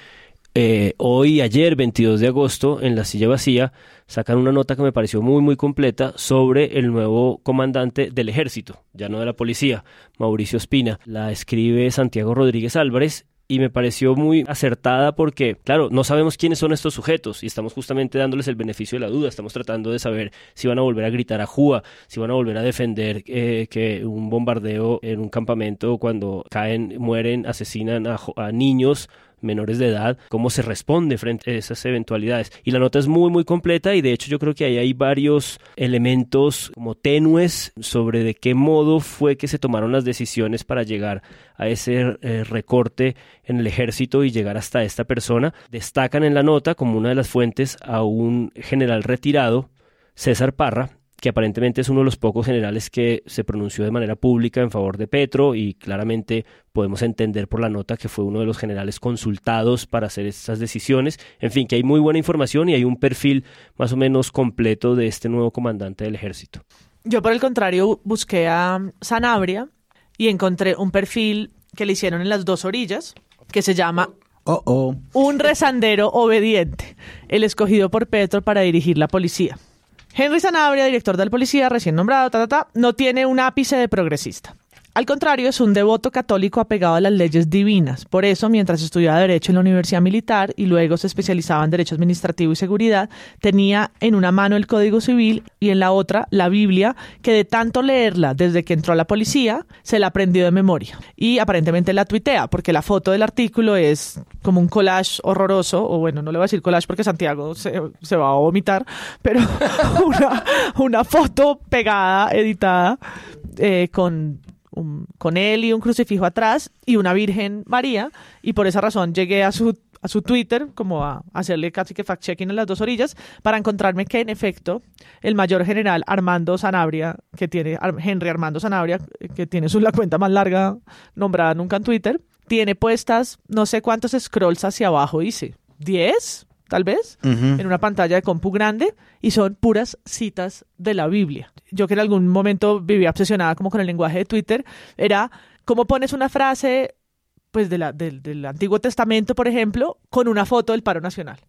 eh, hoy, ayer, 22 de agosto, en la silla vacía, sacan una nota que me pareció muy, muy completa sobre el nuevo comandante del ejército, ya no de la policía, Mauricio Espina. La escribe Santiago Rodríguez Álvarez y me pareció muy acertada porque, claro, no sabemos quiénes son estos sujetos y estamos justamente dándoles el beneficio de la duda, estamos tratando de saber si van a volver a gritar a Júa, si van a volver a defender eh, que un bombardeo en un campamento cuando caen, mueren, asesinan a, a niños menores de edad, cómo se responde frente a esas eventualidades. Y la nota es muy, muy completa y de hecho yo creo que ahí hay varios elementos como tenues sobre de qué modo fue que se tomaron las decisiones para llegar a ese eh, recorte en el ejército y llegar hasta esta persona. Destacan en la nota como una de las fuentes a un general retirado, César Parra, que aparentemente es uno de los pocos generales que se pronunció de manera pública en favor de Petro y claramente podemos entender por la nota que fue uno de los generales consultados para hacer estas decisiones. En fin, que hay muy buena información y hay un perfil más o menos completo de este nuevo comandante del ejército. Yo por el contrario busqué a Sanabria y encontré un perfil que le hicieron en las dos orillas que se llama oh, oh. Un rezandero obediente, el escogido por Petro para dirigir la policía. Henry Sanabria, director de la policía, recién nombrado, ta, ta, ta, no tiene un ápice de progresista. Al contrario, es un devoto católico apegado a las leyes divinas. Por eso, mientras estudiaba Derecho en la Universidad Militar y luego se especializaba en Derecho Administrativo y Seguridad, tenía en una mano el Código Civil y en la otra la Biblia, que de tanto leerla desde que entró a la policía, se la aprendió de memoria. Y aparentemente la tuitea, porque la foto del artículo es como un collage horroroso, o bueno, no le voy a decir collage porque Santiago se, va a vomitar, pero una, una foto pegada, editada, eh, con con él y un crucifijo atrás y una Virgen María y por esa razón llegué a su a su Twitter, como a hacerle casi que fact-checking en las dos orillas, para encontrarme que en efecto el mayor general Armando Sanabria, que tiene Henry Armando Sanabria, que tiene su, la cuenta más larga nombrada nunca en Twitter, tiene puestas no sé cuántos scrolls hacia abajo, dice, ¿10? Tal vez, en una pantalla de compu grande, y son puras citas de la Biblia. Yo que en algún momento vivía obsesionada como con el lenguaje de Twitter, era cómo pones una frase pues de la, del, Antiguo Testamento, por ejemplo, con una foto del paro nacional.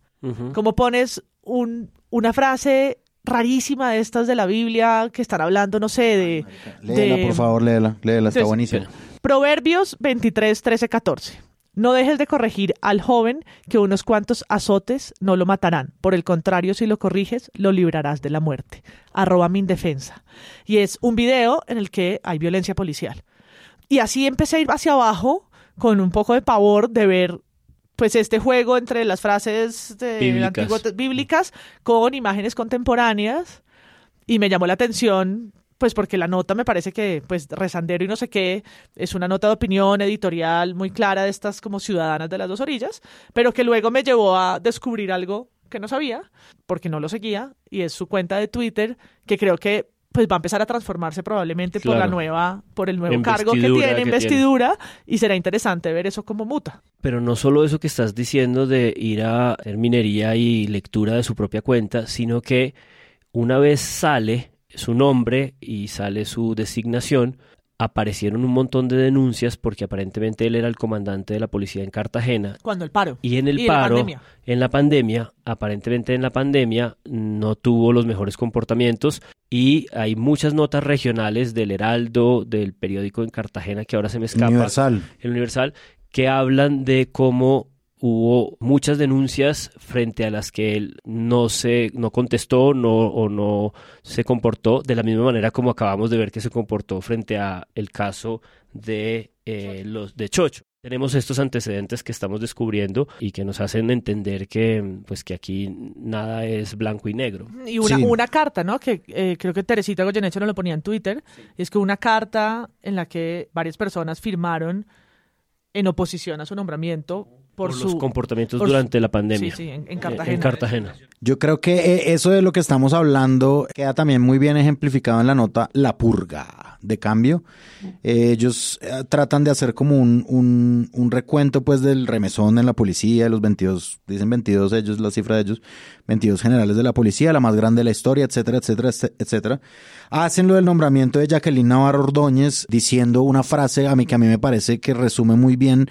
Cómo pones un, una frase rarísima de estas de la Biblia que están hablando, no sé, de... Léela, por favor, léela, léela, está buenísima. Proverbios 23, 13, 14. No dejes de corregir al joven que unos cuantos azotes no lo matarán. Por el contrario, si lo corriges, lo librarás de la muerte. Arroba mi indefensa. Y es un video en el que hay violencia policial. Y así empecé a ir hacia abajo con un poco de pavor de ver pues este juego entre las frases de bíblicas. bíblicas con imágenes contemporáneas y me llamó la atención pues porque la nota me parece que pues rezandero y no sé qué es una nota de opinión editorial muy clara de estas como ciudadanas de las dos orillas, pero que luego me llevó a descubrir algo que no sabía porque no lo seguía y es su cuenta de Twitter que creo que pues va a empezar a transformarse probablemente por la nueva, por el nuevo cargo que tiene, investidura, y será interesante ver eso como muta. Pero no solo eso que estás diciendo de ir a hacer minería y lectura de su propia cuenta, sino que una vez sale su nombre y sale su designación, aparecieron un montón de denuncias porque aparentemente él era el comandante de la policía en Cartagena. Cuando el paro. Y en el paro, en la pandemia, aparentemente en la pandemia no tuvo los mejores comportamientos y hay muchas notas regionales del Heraldo, del periódico en Cartagena que ahora se me escapa. Universal. El Universal, que hablan de cómo hubo muchas denuncias frente a las que él no se no contestó no o no se comportó de la misma manera como acabamos de ver que se comportó frente a el caso de eh, los de Chocho. Tenemos estos antecedentes que estamos descubriendo y que nos hacen entender que pues que aquí nada es blanco y negro. Y una, una carta no que eh, creo que Teresita Goyeneche nos lo ponía en Twitter. Es que una carta en la que varias personas firmaron en oposición a su nombramiento por, sus comportamientos durante la pandemia. Sí, sí, en, Cartagena. En Cartagena. Yo creo que eh, eso de lo que estamos hablando queda también muy bien ejemplificado en la nota La Purga de Cambio. Eh, ellos eh, tratan de hacer como un, un, un, recuento pues del remesón en la policía, los 22, dicen 22 ellos, la cifra de ellos, 22 generales de la policía, la más grande de la historia, etcétera, etcétera, etcétera. Hacen lo del nombramiento de Jacqueline Navarro Ordóñez diciendo una frase a mí que a mí me parece que resume muy bien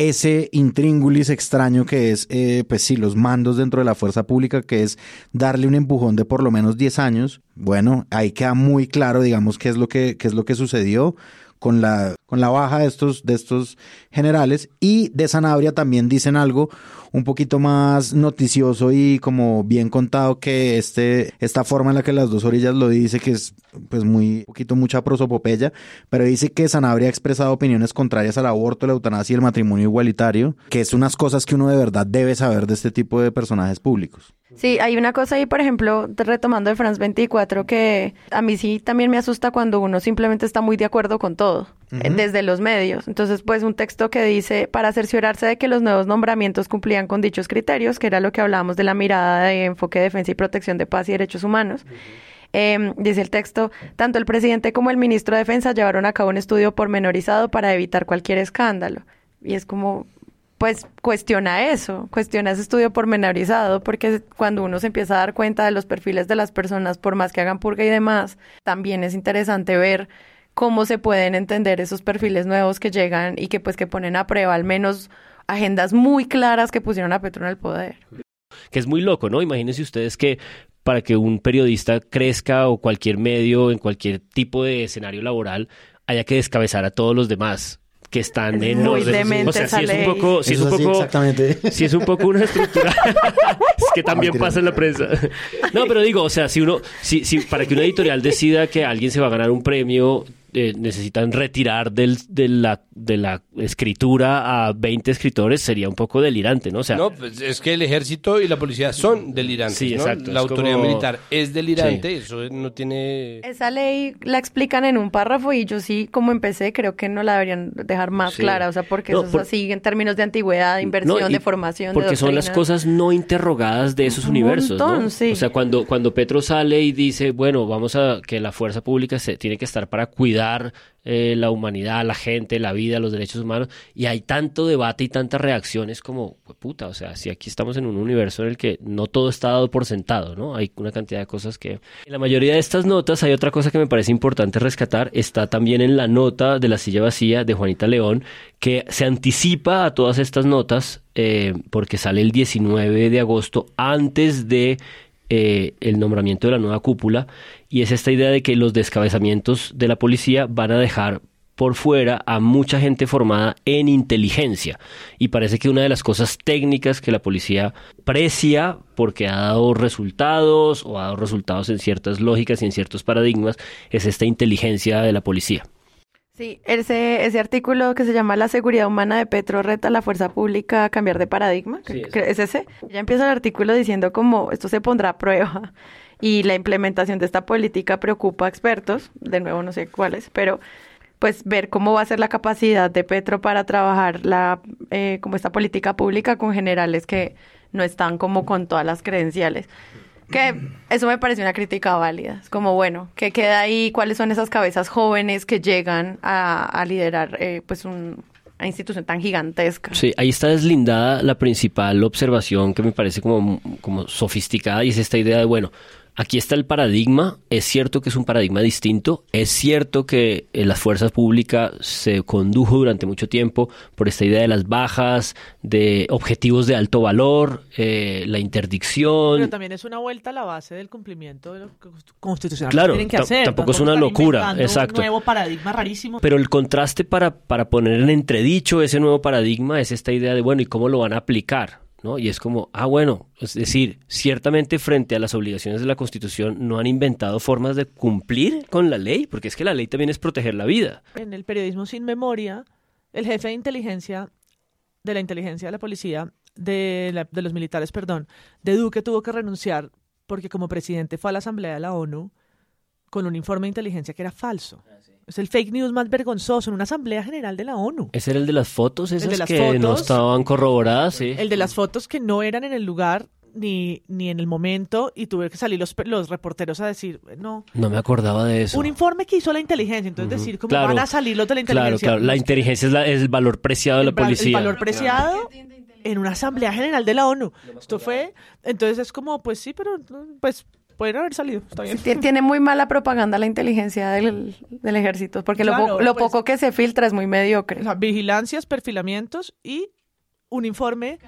ese intríngulis extraño que es, eh, pues sí, los mandos dentro de la fuerza pública, que es darle un empujón de por lo menos 10 años. Bueno, ahí queda muy claro, digamos, qué es lo que, qué es lo que sucedió con la, con la baja de estos, de estos generales. Y de Sanabria también dicen algo un poquito más noticioso y como bien contado que este, esta forma en la que las dos orillas lo dice, que es pues muy, poquito mucha prosopopeya, pero dice que Sanabria ha expresado opiniones contrarias al aborto, la eutanasia y el matrimonio igualitario, que es unas cosas que uno de verdad debe saber de este tipo de personajes públicos. Sí, hay una cosa ahí, por ejemplo, retomando de France 24, que a mí sí también me asusta cuando uno simplemente está muy de acuerdo con todo, eh, desde los medios. Entonces, pues un texto que dice, para cerciorarse de que los nuevos nombramientos cumplían con dichos criterios, que era lo que hablábamos de la mirada de enfoque de defensa y protección de paz y derechos humanos. Em, dice el texto, tanto el presidente como el ministro de Defensa llevaron a cabo un estudio pormenorizado para evitar cualquier escándalo. Y es como, pues cuestiona eso, cuestiona ese estudio pormenorizado, porque cuando uno se empieza a dar cuenta de los perfiles de las personas, por más que hagan purga y demás, también es interesante ver cómo se pueden entender esos perfiles nuevos que llegan y que pues que ponen a prueba al menos agendas muy claras que pusieron a Petro en el poder. Que es muy loco, ¿no? Imagínense ustedes que para que un periodista crezca o cualquier medio en cualquier tipo de escenario laboral haya que descabezar a todos los demás que están en muy o sea, si es un poco si es un poco exactamente. si es un poco una estructura es que también pasa en la prensa. No pero digo o sea si uno si, si para que una editorial decida que alguien se va a ganar un premio eh, necesitan retirar del, de, la, de la escritura a 20 escritores, sería un poco delirante, ¿no? O sea, no, pues es que el ejército y la policía son delirantes. Sí, ¿no? exacto, La autoridad como- militar es delirante, eso no tiene... Esa ley la explican en un párrafo y yo sí, como empecé, creo que no la deberían dejar más Sí. clara, o sea, porque No, eso por- es así en términos de antigüedad, de inversión, No, y de formación, Porque de son las cosas no interrogadas de esos Un universos, ¿no? montón, sí. O sea, cuando, cuando Petro sale y dice, bueno, vamos a que la fuerza pública se, tiene que estar para cuidar eh, la humanidad, la gente, la vida, los derechos humanos, y hay tanto debate y tantas reacciones como, puta, o sea, si aquí estamos en un universo en el que no todo está dado por sentado, ¿no? Hay una cantidad de cosas que... En la mayoría de estas notas hay otra cosa que me parece importante rescatar, está también en la nota de la silla vacía de Juanita León, que se anticipa a todas estas notas eh, porque sale el 19 de agosto antes de eh, el nombramiento de la nueva cúpula y es esta idea de que los descabezamientos de la policía van a dejar por fuera a mucha gente formada en inteligencia y parece que una de las cosas técnicas que la policía precia porque ha dado resultados o ha dado resultados en ciertas lógicas y en ciertos paradigmas es esta inteligencia de la policía. Sí, ese, ese artículo que se llama La seguridad humana de Petro reta a la fuerza pública a cambiar de paradigma, es ese. Ya empieza el artículo diciendo como esto se pondrá a prueba y la implementación de esta política preocupa a expertos, de nuevo no sé cuáles, pero pues ver cómo va a ser la capacidad de Petro para trabajar la eh, como esta política pública con generales que no están como con todas las credenciales. Que eso me parece una crítica válida. Es como, bueno, ¿qué queda ahí? ¿Cuáles son esas cabezas jóvenes que llegan a, a liderar eh, pues un- una institución tan gigantesca? Sí, ahí está deslindada la principal observación que me parece como, como sofisticada y es esta idea de, bueno, aquí está el paradigma, es cierto que es un paradigma distinto, es cierto que eh, la fuerza pública se condujo durante mucho tiempo por esta idea de las bajas, de objetivos de alto valor, eh, la interdicción. Pero también es una vuelta a la base del cumplimiento de lo que constitucional Claro, tienen que hacer. tampoco es una locura, exacto. Un nuevo paradigma rarísimo. Pero el contraste para, para poner en entredicho ese nuevo paradigma es esta idea de, bueno, ¿y cómo lo van a aplicar? ¿No? Y es como, ah, bueno, es decir, ciertamente frente a las obligaciones de la Constitución no han inventado formas de cumplir con la ley, porque es que la ley también es proteger la vida. En el periodismo sin memoria, el jefe de inteligencia, de la inteligencia de la policía, de, la- de los militares, perdón, de Duque tuvo que renunciar porque como presidente fue a la Asamblea de la ONU con un informe de inteligencia que era falso. Es el fake news más vergonzoso en una Asamblea General de la ONU. Ese era el de las fotos, esas de las que no estaban corroboradas, sí. El de las fotos que no eran en el lugar ni, ni en el momento y tuve que salir los, los reporteros a decir, no. No me acordaba de eso. Un informe que hizo la inteligencia, entonces decir cómo Claro. van a salir los de la Claro, inteligencia. claro, la Los- inteligencia es, la- es el valor preciado de la policía. El valor preciado en una asamblea general de la ONU. Esto fue, entonces es como, pues sí, pero pues pueden haber salido, está bien. Tien- Tiene muy mala propaganda la inteligencia del, del ejército, porque lo, Claro, po- lo pues- poco que se filtra es muy mediocre. O sea, vigilancias, perfilamientos y un informe.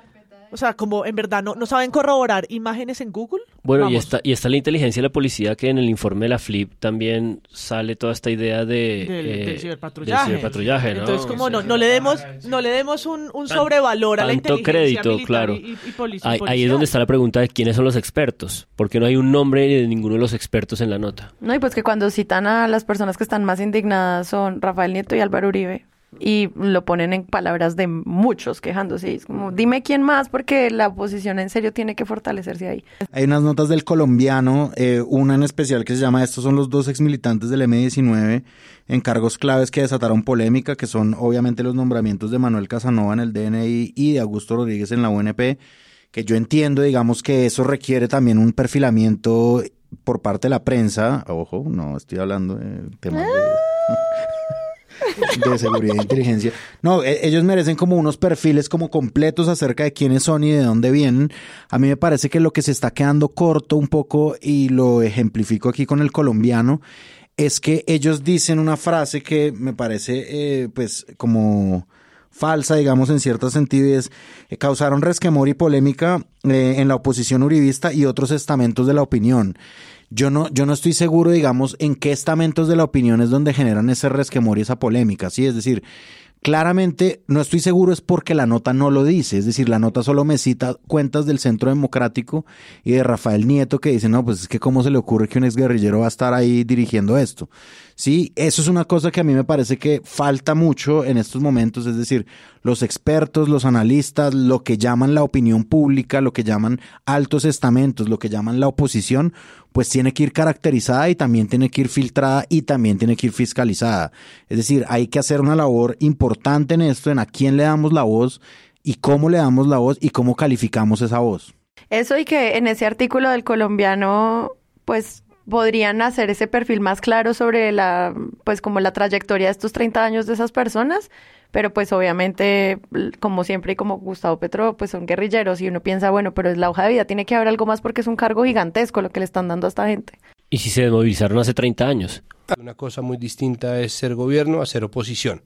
O sea, como en verdad no, no saben corroborar imágenes en Google. Bueno, y está, y está la inteligencia de la policía que en el informe de la FLIP también sale toda esta idea de, del, eh, del ciberpatrullaje. del ciberpatrullaje, ¿no? Entonces, como no, no le demos, no le demos un, un sobrevalor a la Tanto inteligencia crédito, militar claro. y, y polici- Ahí, ahí es donde está la pregunta de quiénes son los expertos, porque no hay un nombre de ninguno de los expertos en la nota. No, y pues que cuando citan a las personas que están más indignadas son Rafael Nieto y Álvaro Uribe. Y lo ponen en palabras de muchos quejándose. Y es como, dime quién más, porque la oposición en serio tiene que fortalecerse ahí. Hay unas notas del colombiano, eh, una en especial que se llama Estos son los dos exmilitantes del M19 en cargos claves que desataron polémica, que son obviamente los nombramientos de Manuel Casanova en el DNI y de Augusto Rodríguez en la UNP, que yo entiendo, digamos, que eso requiere también un perfilamiento por parte de la prensa. Ojo, no estoy hablando de temas de, de seguridad e inteligencia. No, e- ellos merecen como unos perfiles como completos acerca de quiénes son y de dónde vienen. A mí me parece que lo que se está quedando corto un poco, y lo ejemplifico aquí con el colombiano, es que ellos dicen una frase que me parece, eh, pues, como falsa, digamos, en cierto sentido, y es, eh, causaron resquemor y polémica eh, en la oposición uribista y otros estamentos de la opinión. Yo no, yo no estoy seguro, digamos, en qué estamentos de la opinión es donde generan ese resquemor y esa polémica, ¿sí? Es decir, claramente no estoy seguro es porque la nota no lo dice, es decir, la nota solo me cita cuentas del Centro Democrático y de Rafael Nieto que dicen, no, pues es que cómo se le ocurre que un exguerrillero va a estar ahí dirigiendo esto. Sí, eso es una cosa que a mí me parece que falta mucho en estos momentos, es decir, los expertos, los analistas, lo que llaman la opinión pública, lo que llaman altos estamentos, lo que llaman la oposición, pues tiene que ir caracterizada y también tiene que ir filtrada y también tiene que ir fiscalizada. Es decir, hay que hacer una labor importante en esto, en a quién le damos la voz y cómo le damos la voz y cómo calificamos esa voz. Eso y que en ese artículo del colombiano, pues podrían hacer ese perfil más claro sobre la, pues como la trayectoria de estos 30 años de esas personas, pero pues obviamente, como siempre y como Gustavo Petro, pues son guerrilleros y uno piensa, bueno, pero es la hoja de vida, tiene que haber algo más porque es un cargo gigantesco lo que le están dando a esta gente. ¿Y si se desmovilizaron hace 30 años? Una cosa muy distinta es ser gobierno a ser oposición.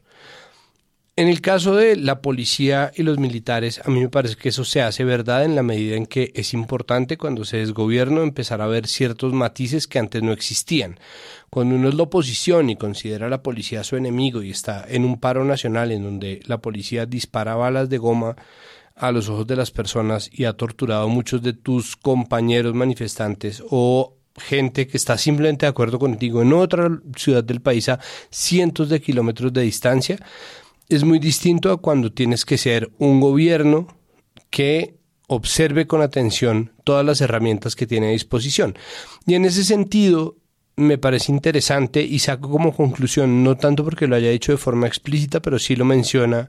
En el caso de la policía y los militares, a mí me parece que eso se hace verdad en la medida en que es importante cuando se es gobierno empezar a ver ciertos matices que antes no existían. Cuando uno es la oposición y considera a la policía su enemigo y está en un paro nacional en donde la policía dispara balas de goma a los ojos de las personas y ha torturado a muchos de tus compañeros manifestantes o gente que está simplemente de acuerdo contigo en otra ciudad del país a cientos de kilómetros de distancia, es muy distinto a cuando tienes que ser un gobierno que observe con atención todas las herramientas que tiene a disposición. Y en ese sentido, me parece interesante y saco como conclusión, no tanto porque lo haya dicho de forma explícita, pero sí lo menciona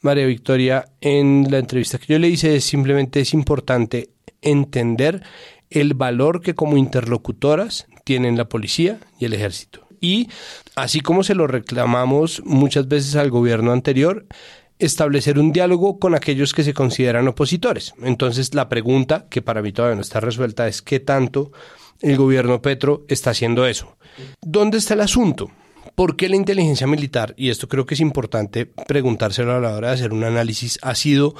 María Victoria en la entrevista que yo le hice, es simplemente es importante entender el valor que como interlocutoras tienen la policía y el ejército y, así como se lo reclamamos muchas veces al gobierno anterior, establecer un diálogo con aquellos que se consideran opositores. Entonces, la pregunta, que para mí todavía no está resuelta, es qué tanto el gobierno Petro está haciendo eso. ¿Dónde está el asunto? ¿Por qué la inteligencia militar, y esto creo que es importante preguntárselo a la hora de hacer un análisis, ha sido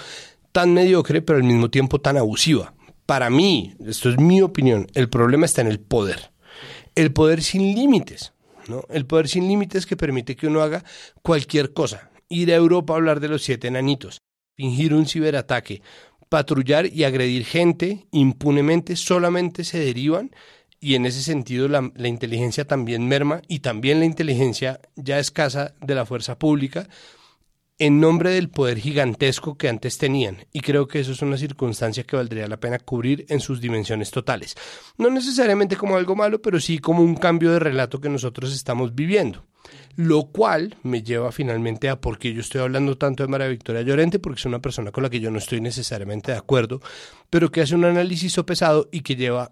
tan mediocre pero al mismo tiempo tan abusiva? Para mí, esto es mi opinión, el problema está en el poder. El poder sin límites. El poder sin límites que permite que uno haga cualquier cosa. Ir a Europa a hablar de los siete enanitos, fingir un ciberataque, patrullar y agredir gente impunemente solamente se derivan y en ese sentido la, la, inteligencia también merma y también la inteligencia ya escasa de la fuerza pública en nombre del poder gigantesco que antes tenían, y creo que eso es una circunstancia que valdría la pena cubrir en sus dimensiones totales. No necesariamente como algo malo, pero sí como un cambio de relato que nosotros estamos viviendo. Lo cual me lleva finalmente a por qué yo estoy hablando tanto de María Victoria Llorente, porque es una persona con la que yo no estoy necesariamente de acuerdo, pero que hace un análisis sopesado y que lleva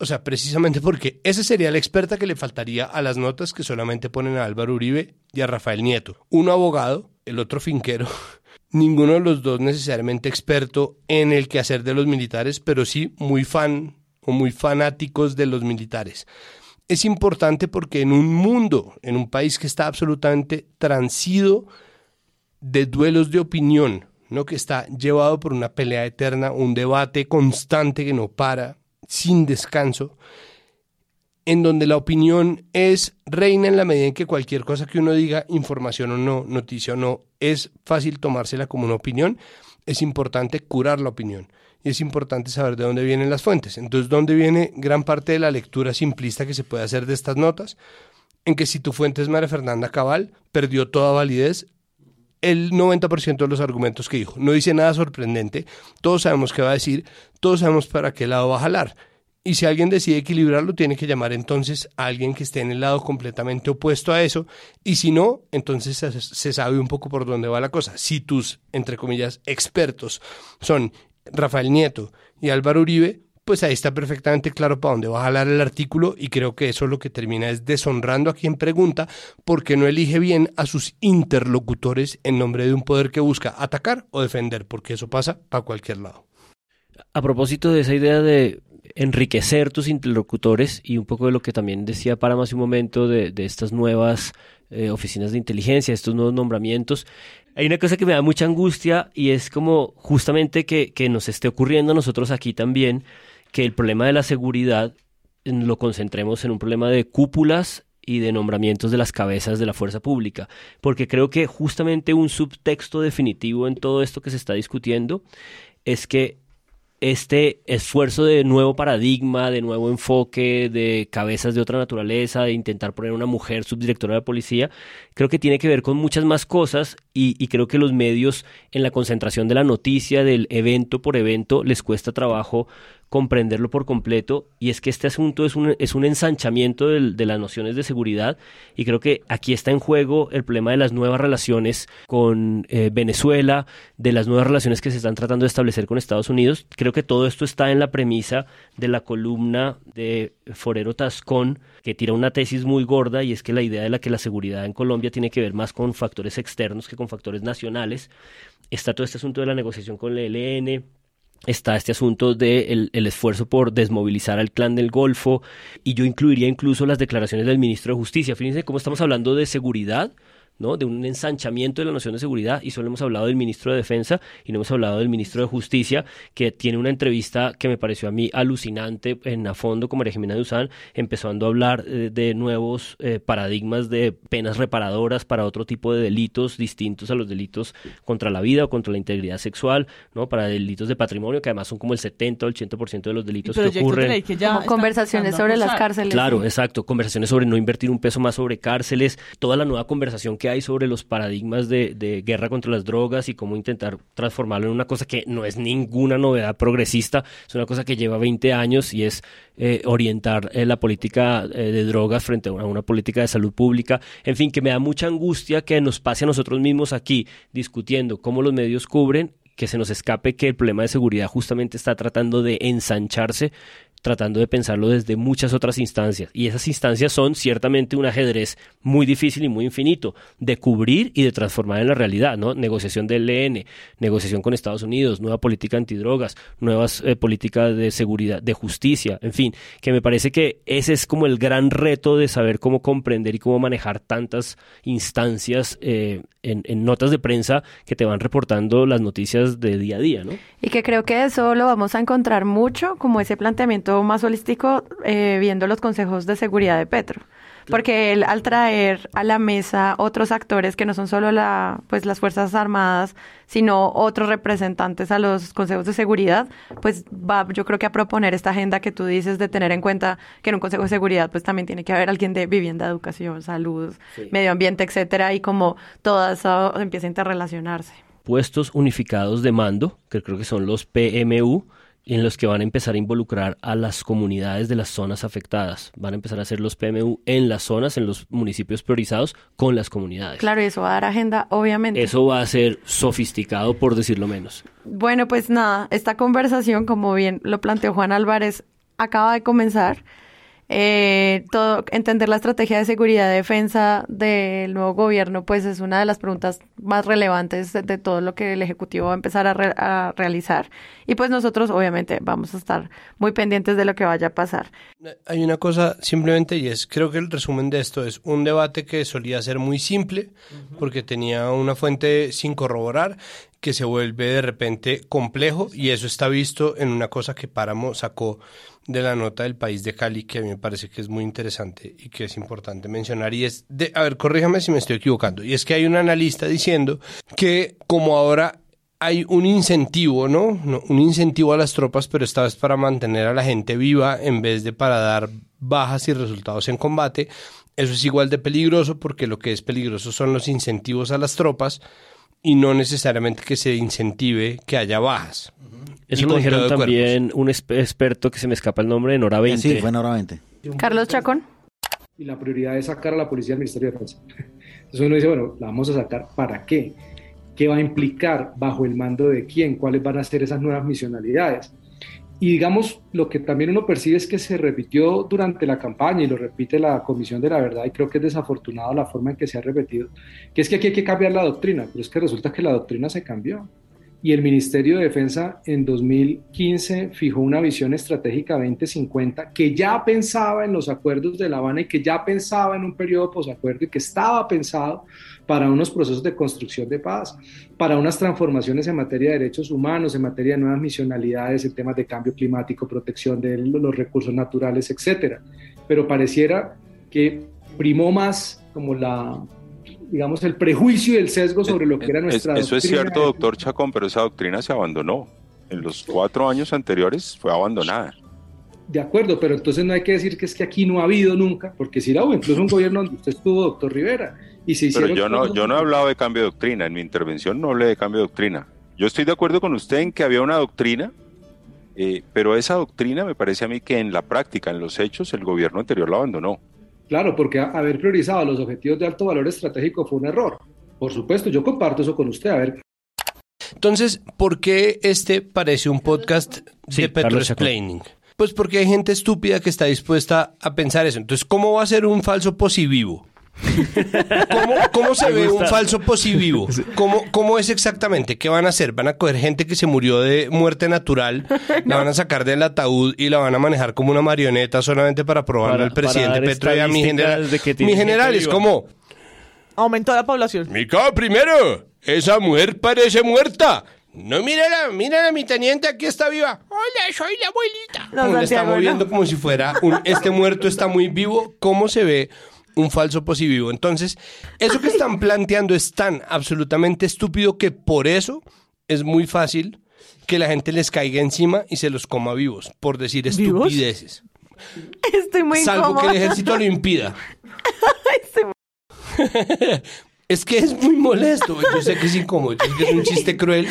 o sea, precisamente porque esa sería la experta que le faltaría a las notas que solamente ponen a Álvaro Uribe y a Rafael Nieto. Uno abogado, el otro finquero. Ninguno de los dos necesariamente experto en el quehacer de los militares, pero sí muy fan o muy fanáticos de los militares. Es importante porque en un mundo, en un país que está absolutamente transido de duelos de opinión, ¿no? que está llevado por una pelea eterna, un debate constante que no para, sin descanso, en donde la opinión es reina en la medida en que cualquier cosa que uno diga, información o no, noticia o no, es fácil tomársela como una opinión, es importante curar la opinión y es importante saber de dónde vienen las fuentes. Entonces, ¿dónde viene gran parte de la lectura simplista que se puede hacer de estas notas? En que si tu fuente es María Fernanda Cabal, perdió toda validez el 90% de los argumentos que dijo. No dice nada sorprendente, todos sabemos qué va a decir, todos sabemos para qué lado va a jalar. Y si alguien decide equilibrarlo, tiene que llamar entonces a alguien que esté en el lado completamente opuesto a eso. Y si no, entonces se, sabe un poco por dónde va la cosa. Si tus, entre comillas, expertos son Rafael Nieto y Álvaro Uribe, pues ahí está perfectamente claro para dónde va a jalar el artículo y creo que eso lo que termina es deshonrando a quien pregunta porque no elige bien a sus interlocutores en nombre de un poder que busca atacar o defender, porque eso pasa para cualquier lado. A propósito de esa idea de enriquecer tus interlocutores y un poco de lo que también decía para más un momento de, estas nuevas eh, oficinas de inteligencia, estos nuevos nombramientos, hay una cosa que me da mucha angustia y es como justamente que, que nos esté ocurriendo a nosotros aquí también que el problema de la seguridad lo concentremos en un problema de cúpulas y de nombramientos de las cabezas de la fuerza pública, porque creo que justamente un subtexto definitivo en todo esto que se está discutiendo es que este esfuerzo de nuevo paradigma, de nuevo enfoque, de cabezas de otra naturaleza, de intentar poner una mujer subdirectora de policía, creo que tiene que ver con muchas más cosas y, y, creo que los medios en la concentración de la noticia, del evento por evento, les cuesta trabajo comprenderlo por completo y es que este asunto es un, es un ensanchamiento de las nociones de seguridad y creo que aquí está en juego el problema de las nuevas relaciones con eh, Venezuela, de las nuevas relaciones que se están tratando de establecer con Estados Unidos. Creo que todo esto está en la premisa de la columna de Forero Tascón que tira una tesis muy gorda y es que la idea de la que la seguridad en Colombia tiene que ver más con factores externos que con factores nacionales. Está todo este asunto de la negociación con el ELN, está este asunto del de el esfuerzo por desmovilizar al clan del Golfo y yo incluiría incluso las declaraciones del ministro de Justicia. Fíjense cómo estamos hablando de seguridad ¿no? de un ensanchamiento de la noción de seguridad y solo hemos hablado del ministro de Defensa y no hemos hablado del ministro de Justicia que tiene una entrevista que me pareció a mí alucinante en a fondo como María Jimena Duzán empezando a hablar eh, de nuevos eh, paradigmas de penas reparadoras para otro tipo de delitos distintos a los delitos contra la vida o contra la integridad sexual, ¿no? para delitos de patrimonio que además son como el 70 o el 80% de los delitos que ocurren. conversaciones sobre las cárceles. Claro, exacto, conversaciones sobre no invertir un peso más sobre cárceles, toda la nueva conversación que hay sobre los paradigmas de, guerra contra las drogas y cómo intentar transformarlo en una cosa que no es ninguna novedad progresista, es una cosa que lleva 20 años y es eh, orientar eh, la política eh, de drogas frente a una, política de salud pública. En fin, que me da mucha angustia que nos pase a nosotros mismos aquí discutiendo cómo los medios cubren que se nos escape que el problema de seguridad justamente está tratando de ensancharse tratando de pensarlo desde muchas otras instancias. Y esas instancias son ciertamente un ajedrez muy difícil y muy infinito de cubrir y de transformar en la realidad, ¿no? Negociación del ELN, negociación con Estados Unidos, nueva política antidrogas, nuevas eh, políticas de seguridad, de justicia, en fin, que me parece que ese es como el gran reto de saber cómo comprender y cómo manejar tantas instancias eh, en, en, notas de prensa que te van reportando las noticias de día a día, ¿no? Y que creo que eso lo vamos a encontrar mucho como ese planteamiento más holístico eh, viendo los consejos de seguridad de Petro. Porque él al traer a la mesa otros actores que no son solo la, pues las Fuerzas Armadas, sino otros representantes a los consejos de seguridad, pues va yo creo que a proponer esta agenda que tú dices de tener en cuenta que en un consejo de seguridad pues también tiene que haber alguien de vivienda, educación, salud, medio ambiente, etcétera, y como todo eso empieza a interrelacionarse. Puestos unificados de mando, que creo que son los PMU, en los que van a empezar a involucrar a las comunidades de las zonas afectadas. Van a empezar a hacer los PMU en las zonas, en los municipios priorizados, con las comunidades. Claro, y eso va a dar agenda, obviamente. Eso va a ser sofisticado, por decirlo menos. Bueno, pues nada, esta conversación, como bien lo planteó Juan Álvarez, acaba de comenzar. Eh, todo, entender la estrategia de seguridad y defensa del nuevo gobierno, pues es una de las preguntas más relevantes de, todo lo que el Ejecutivo va a empezar a, realizar. Y pues nosotros, obviamente, vamos a estar muy pendientes de lo que vaya a pasar. Hay una cosa simplemente, y es, creo que el resumen de esto es un debate que solía ser muy simple, porque tenía una fuente sin corroborar, que se vuelve de repente complejo, y eso está visto en una cosa que Páramo sacó de la nota del país de Cali que a mí me parece que es muy interesante y que es importante mencionar y es de, a ver, corríjame si me estoy equivocando, y es que hay un analista diciendo que como ahora hay un incentivo, ¿no? Un incentivo a las tropas, pero esta vez para mantener a la gente viva en vez de para dar bajas y resultados en combate. Eso es igual de peligroso porque lo que es peligroso son los incentivos a las tropas y no necesariamente que se incentive que haya bajas. Eso lo dijeron también un experto que se me escapa el nombre, en hora 20. Sí, fue en hora 20. Carlos Chacón. Y la prioridad es sacar a la policía del Ministerio de Defensa. Entonces uno dice, bueno, la vamos a sacar, ¿para qué? ¿Qué va a implicar? ¿Bajo el mando de quién? ¿Cuáles van a ser esas nuevas misionalidades? Y digamos, lo que también uno percibe es que se repitió durante la campaña y lo repite la Comisión de la Verdad y creo que es desafortunado la forma en que se ha repetido, que es que aquí hay que cambiar la doctrina, pero es que resulta que la doctrina se cambió. Y el Ministerio de Defensa en 2015 fijó una visión estratégica 2050 que ya pensaba en los acuerdos de La Habana y que ya pensaba en un periodo posacuerdo y que estaba pensado para unos procesos de construcción de paz, para unas transformaciones en materia de derechos humanos, en materia de nuevas misionalidades, en temas de cambio climático, protección de los recursos naturales, etcétera. Pero pareciera que primó más como la digamos, el prejuicio y el sesgo sobre lo que era nuestra Eso es cierto, doctor Chacón, pero esa doctrina se abandonó. en los cuatro años anteriores fue abandonada. De acuerdo, pero entonces no hay que decir que es que aquí no ha habido nunca, porque si la hubo, incluso un gobierno donde usted estuvo, doctor Rivera, y se hicieron... Pero yo no, yo no he hablado de cambio de doctrina, en mi intervención no hablé de cambio de doctrina. Yo estoy de acuerdo con usted en que había una doctrina, eh, pero esa doctrina me parece a mí que en la práctica, en los hechos, el gobierno anterior la abandonó. Claro, porque haber priorizado los objetivos de alto valor estratégico fue un error. Por supuesto, yo comparto eso con usted. A ver, Entonces, ¿por qué este parece un podcast Sí, de Petro Carlos Chacón. Explaining? Pues porque hay gente estúpida que está dispuesta a pensar eso. Entonces, ¿cómo va a ser un falso posivivo? ¿Cómo, cómo se ve un falso posivivo? ¿Cómo, ¿Cómo es exactamente? ¿Qué van a hacer? ¿Van a coger gente que se murió de muerte natural, la van a sacar del ataúd y la van a manejar como una marioneta solamente para probarle Para- al presidente Petro y a mi general? Mi general gente es como... Aumentó la población. Mica, primero, esa mujer parece muerta. No, mírala, mírala, mi teniente, aquí está viva. Hola, soy la abuelita. No, Como le está moviendo no. como si fuera un, este muerto está muy vivo. ¿Cómo se ve un falso posivivo? Entonces, eso que están planteando es tan absolutamente estúpido que por eso es muy fácil que la gente les caiga encima y se los coma vivos, por decir ¿Vivos? estupideces. Estoy muy Salvo que el ejército lo impida. Es que es muy molesto, yo sé que es incómodo, yo sé que es un chiste cruel,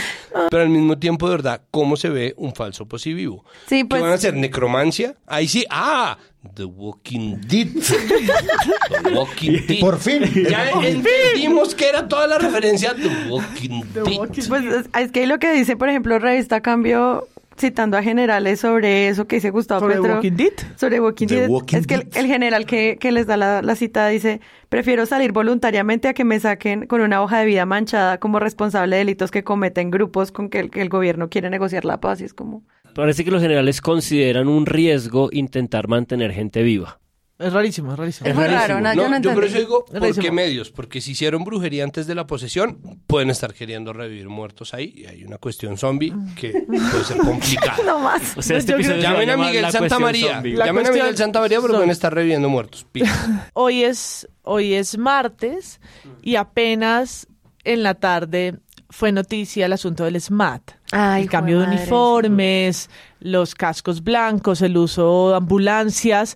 pero al mismo tiempo, de verdad, ¿cómo se ve un falso posivivo? Sí, ¿Qué pues- van a hacer? ¿Necromancia? Ahí sí, ¡ah! The Walking Dead. The Walking Dead. Por fin. Ya entendimos que era toda la referencia a The Walking Dead. Pues es, es que lo que dice, por ejemplo, Revista Cambio, citando a generales sobre eso que dice Gustavo ¿Sobre Petro. Walking Dead? Sobre Walking The Dead. Walking es que el, el general que, que les da la, la cita dice, prefiero salir voluntariamente a que me saquen con una hoja de vida manchada como responsable de delitos que cometen grupos con que el, que el gobierno quiere negociar la paz. Y es como... Parece que los generales consideran un riesgo intentar mantener gente viva. Es rarísimo, es rarísimo. Es muy raro, no, yo no yo por entendí. eso digo, Es ¿por rarísimo. qué medios? Porque si hicieron brujería antes de la posesión, pueden estar queriendo revivir muertos ahí. Y hay una cuestión zombie que puede ser complicada. No más. O sea, este Yo episodio se va Llamen a llamar Miguel La Santa Cuestión María. Zombie. La Llamen a cuestión Miguel Santa María porque zombie. pueden estar reviviendo muertos. Hoy es, hoy es martes y apenas en la tarde fue noticia el asunto del SMAT. Ay, el cambio de jue madre. uniformes, los cascos blancos, el uso de ambulancias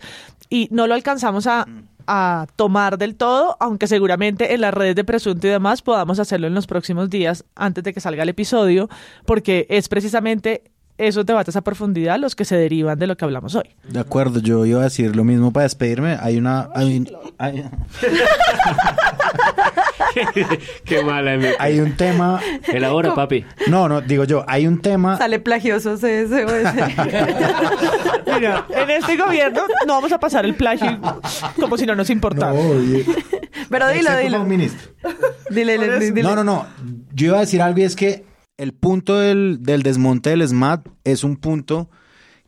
y no lo alcanzamos a, a tomar del todo, aunque seguramente en las redes de Presunto y demás podamos hacerlo en los próximos días antes de que salga el episodio, porque es precisamente esos debates a profundidad los que se derivan de lo que hablamos hoy. De acuerdo, yo iba a decir lo mismo para despedirme. Hay una... Hay, un- hay- Qué mala. MP. hay un tema... Elabora, papi. No, no, digo yo, hay un tema... Sale plagioso ese. Mira, en este gobierno no vamos a pasar el plagio como si no nos importara. No, oye, Pero dilo, dilo. un ministro. Dile, dile, dile. No, no, no. Yo iba a decir algo y es que el punto del, del desmonte del SMAT es un punto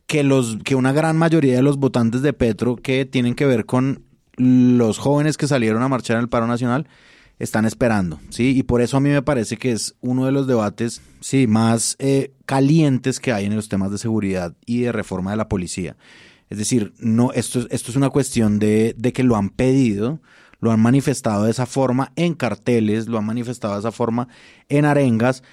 que los que una gran mayoría de los votantes de Petro que tienen que ver con los jóvenes que salieron a marchar en el paro nacional están esperando, ¿sí? Y por eso a mí me parece que es uno de los debates, sí, más eh, calientes que hay en los temas de seguridad y de reforma de la policía. Es decir, no, esto, es- esto es una cuestión de que lo han pedido, lo han manifestado de esa forma en carteles, lo han manifestado de esa forma en arengas.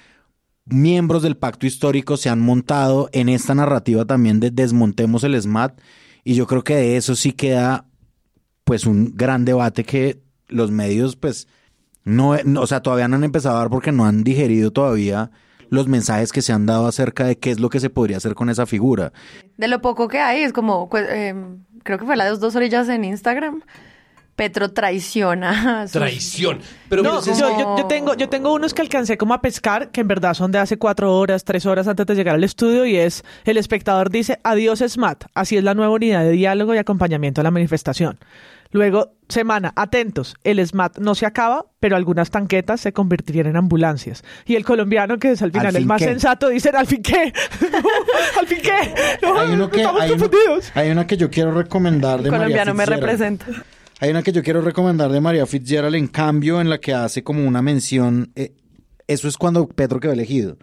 Miembros del pacto histórico se han montado en esta narrativa también de desmontemos el SMAT y yo creo que de eso sí queda pues un gran debate que los medios pues no, o sea, todavía no han empezado a dar porque no han digerido todavía los mensajes que se han dado acerca de qué es lo que se podría hacer con esa figura. De lo poco que hay, es como, eh, creo que fue la de dos orillas en Instagram. Petro traiciona. sus- Traición. Pero no, pues, es- yo, yo- yo tengo, yo tengo unos que alcancé como a pescar, que en verdad son de hace cuatro horas, tres horas antes de llegar al estudio, y es, el espectador dice, adiós SMAT, así es la nueva unidad de diálogo y acompañamiento a la manifestación. Luego, semana, atentos, el SMAT no se acaba, pero algunas tanquetas se convertirían en ambulancias. Y el colombiano, que es al final ¿Al el más qué? sensato, dice, ¿al fin qué? ¿Al fin qué? No, Hay, uno que, estamos hay, uno- confundidos. hay una que yo quiero recomendar de María colombiano me Fitzgerald. representa. Hay una que yo quiero recomendar de María Fitzgerald en cambio en la que hace como una mención, eh, eso es cuando Petro quedó elegido,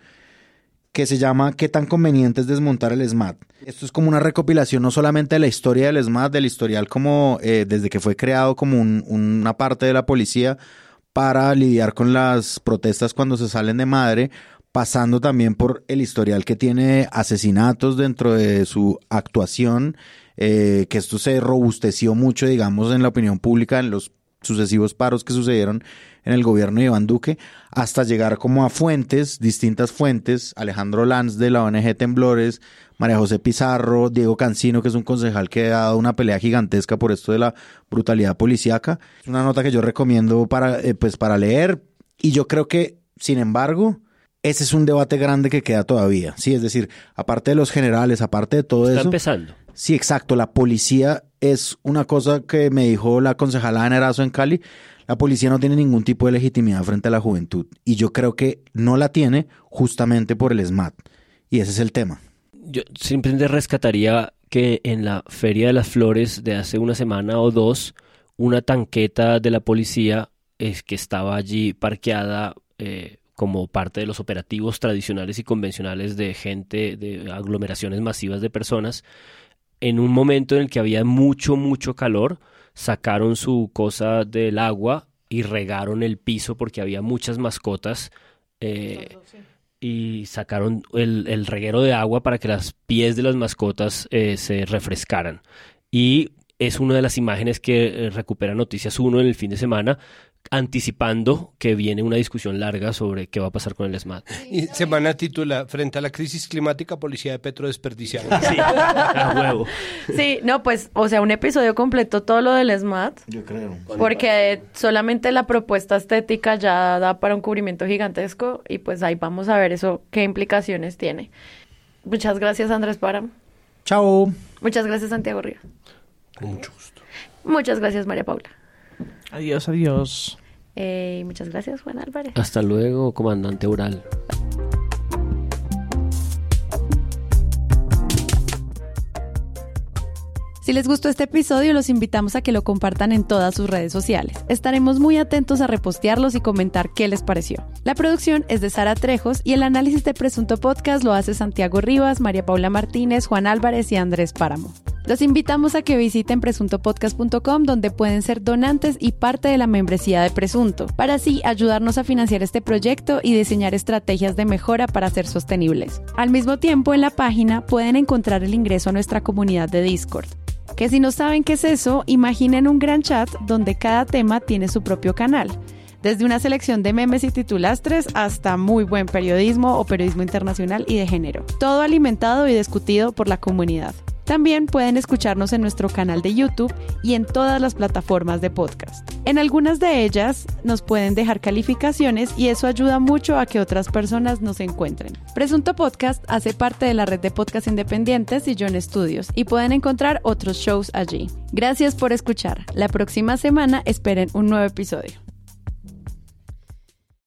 que se llama ¿Qué tan conveniente es desmontar el SMAT? Esto es como una recopilación no solamente de la historia del SMAT, del historial como eh, desde que fue creado como un- una parte de la policía para lidiar con las protestas cuando se salen de madre, pasando también por el historial que tiene asesinatos dentro de su actuación, eh, que esto se robusteció mucho, digamos, en la opinión pública en los sucesivos paros que sucedieron en el gobierno de Iván Duque, hasta llegar como a fuentes, distintas fuentes, Alejandro Lanz de la ONG Temblores, María José Pizarro, Diego Cancino, que es un concejal que ha dado una pelea gigantesca por esto de la brutalidad policíaca. Es una nota que yo recomiendo para, eh, pues, para leer y yo creo que, sin embargo, ese es un debate grande que queda todavía. Sí, es decir, aparte de los generales, aparte de todo Está eso. empezando. Sí, exacto. La policía es una cosa que me dijo la concejala Ana Erazo en Cali. La policía no tiene ningún tipo de legitimidad frente a la juventud. Y yo creo que no la tiene justamente por el SMAT. Y ese es el tema. Yo simplemente rescataría que en la Feria de las Flores de hace una semana o dos, una tanqueta de la policía es que estaba allí parqueada eh, como parte de los operativos tradicionales y convencionales de gente, de aglomeraciones masivas de personas, en un momento en el que había mucho, mucho calor, sacaron su cosa del agua y regaron el piso porque había muchas mascotas. eh, y sacaron el, el reguero de agua para que las pies de las mascotas eh, se refrescaran. Y es una de las imágenes que eh, recupera Noticias 1 en el fin de semana, anticipando que viene una discusión larga sobre qué va a pasar con el SMAT. Y semana titula Frente a la crisis climática, policía de Petro desperdiciada. Sí, a huevo. Sí, no, pues, o sea, un episodio completo todo lo del SMAT, Yo creo. porque solamente la propuesta estética ya da para un cubrimiento gigantesco y pues ahí vamos a ver eso, qué implicaciones tiene. Muchas gracias, Andrés Param. Chao. Muchas gracias, Santiago Río. Con mucho gusto. Muchas gracias, María Paula. Adiós, adiós. Eh, muchas gracias, Juan Álvarez. Hasta luego, comandante Ural. Si les gustó este episodio, los invitamos a que lo compartan en todas sus redes sociales. Estaremos muy atentos a repostearlos y comentar qué les pareció. La producción es de Sara Trejos y el análisis de Presunto Podcast lo hace Santiago Rivas, María Paula Martínez, Juan Álvarez y Andrés Páramo. Los invitamos a que visiten presuntopodcast.com donde pueden ser donantes y parte de la membresía de Presunto, para así ayudarnos a financiar este proyecto y diseñar estrategias de mejora para ser sostenibles. Al mismo tiempo, en la página pueden encontrar el ingreso a nuestra comunidad de Discord. Que si no saben qué es eso, imaginen un gran chat donde cada tema tiene su propio canal. Desde una selección de memes y titulastres hasta muy buen periodismo o periodismo internacional y de género. Todo alimentado y discutido por la comunidad. También pueden escucharnos en nuestro canal de YouTube y en todas las plataformas de podcast. En algunas de ellas nos pueden dejar calificaciones y eso ayuda mucho a que otras personas nos encuentren. Presunto Podcast hace parte de la red de podcast independientes y John Studios y pueden encontrar otros shows allí. Gracias por escuchar. La próxima semana esperen un nuevo episodio.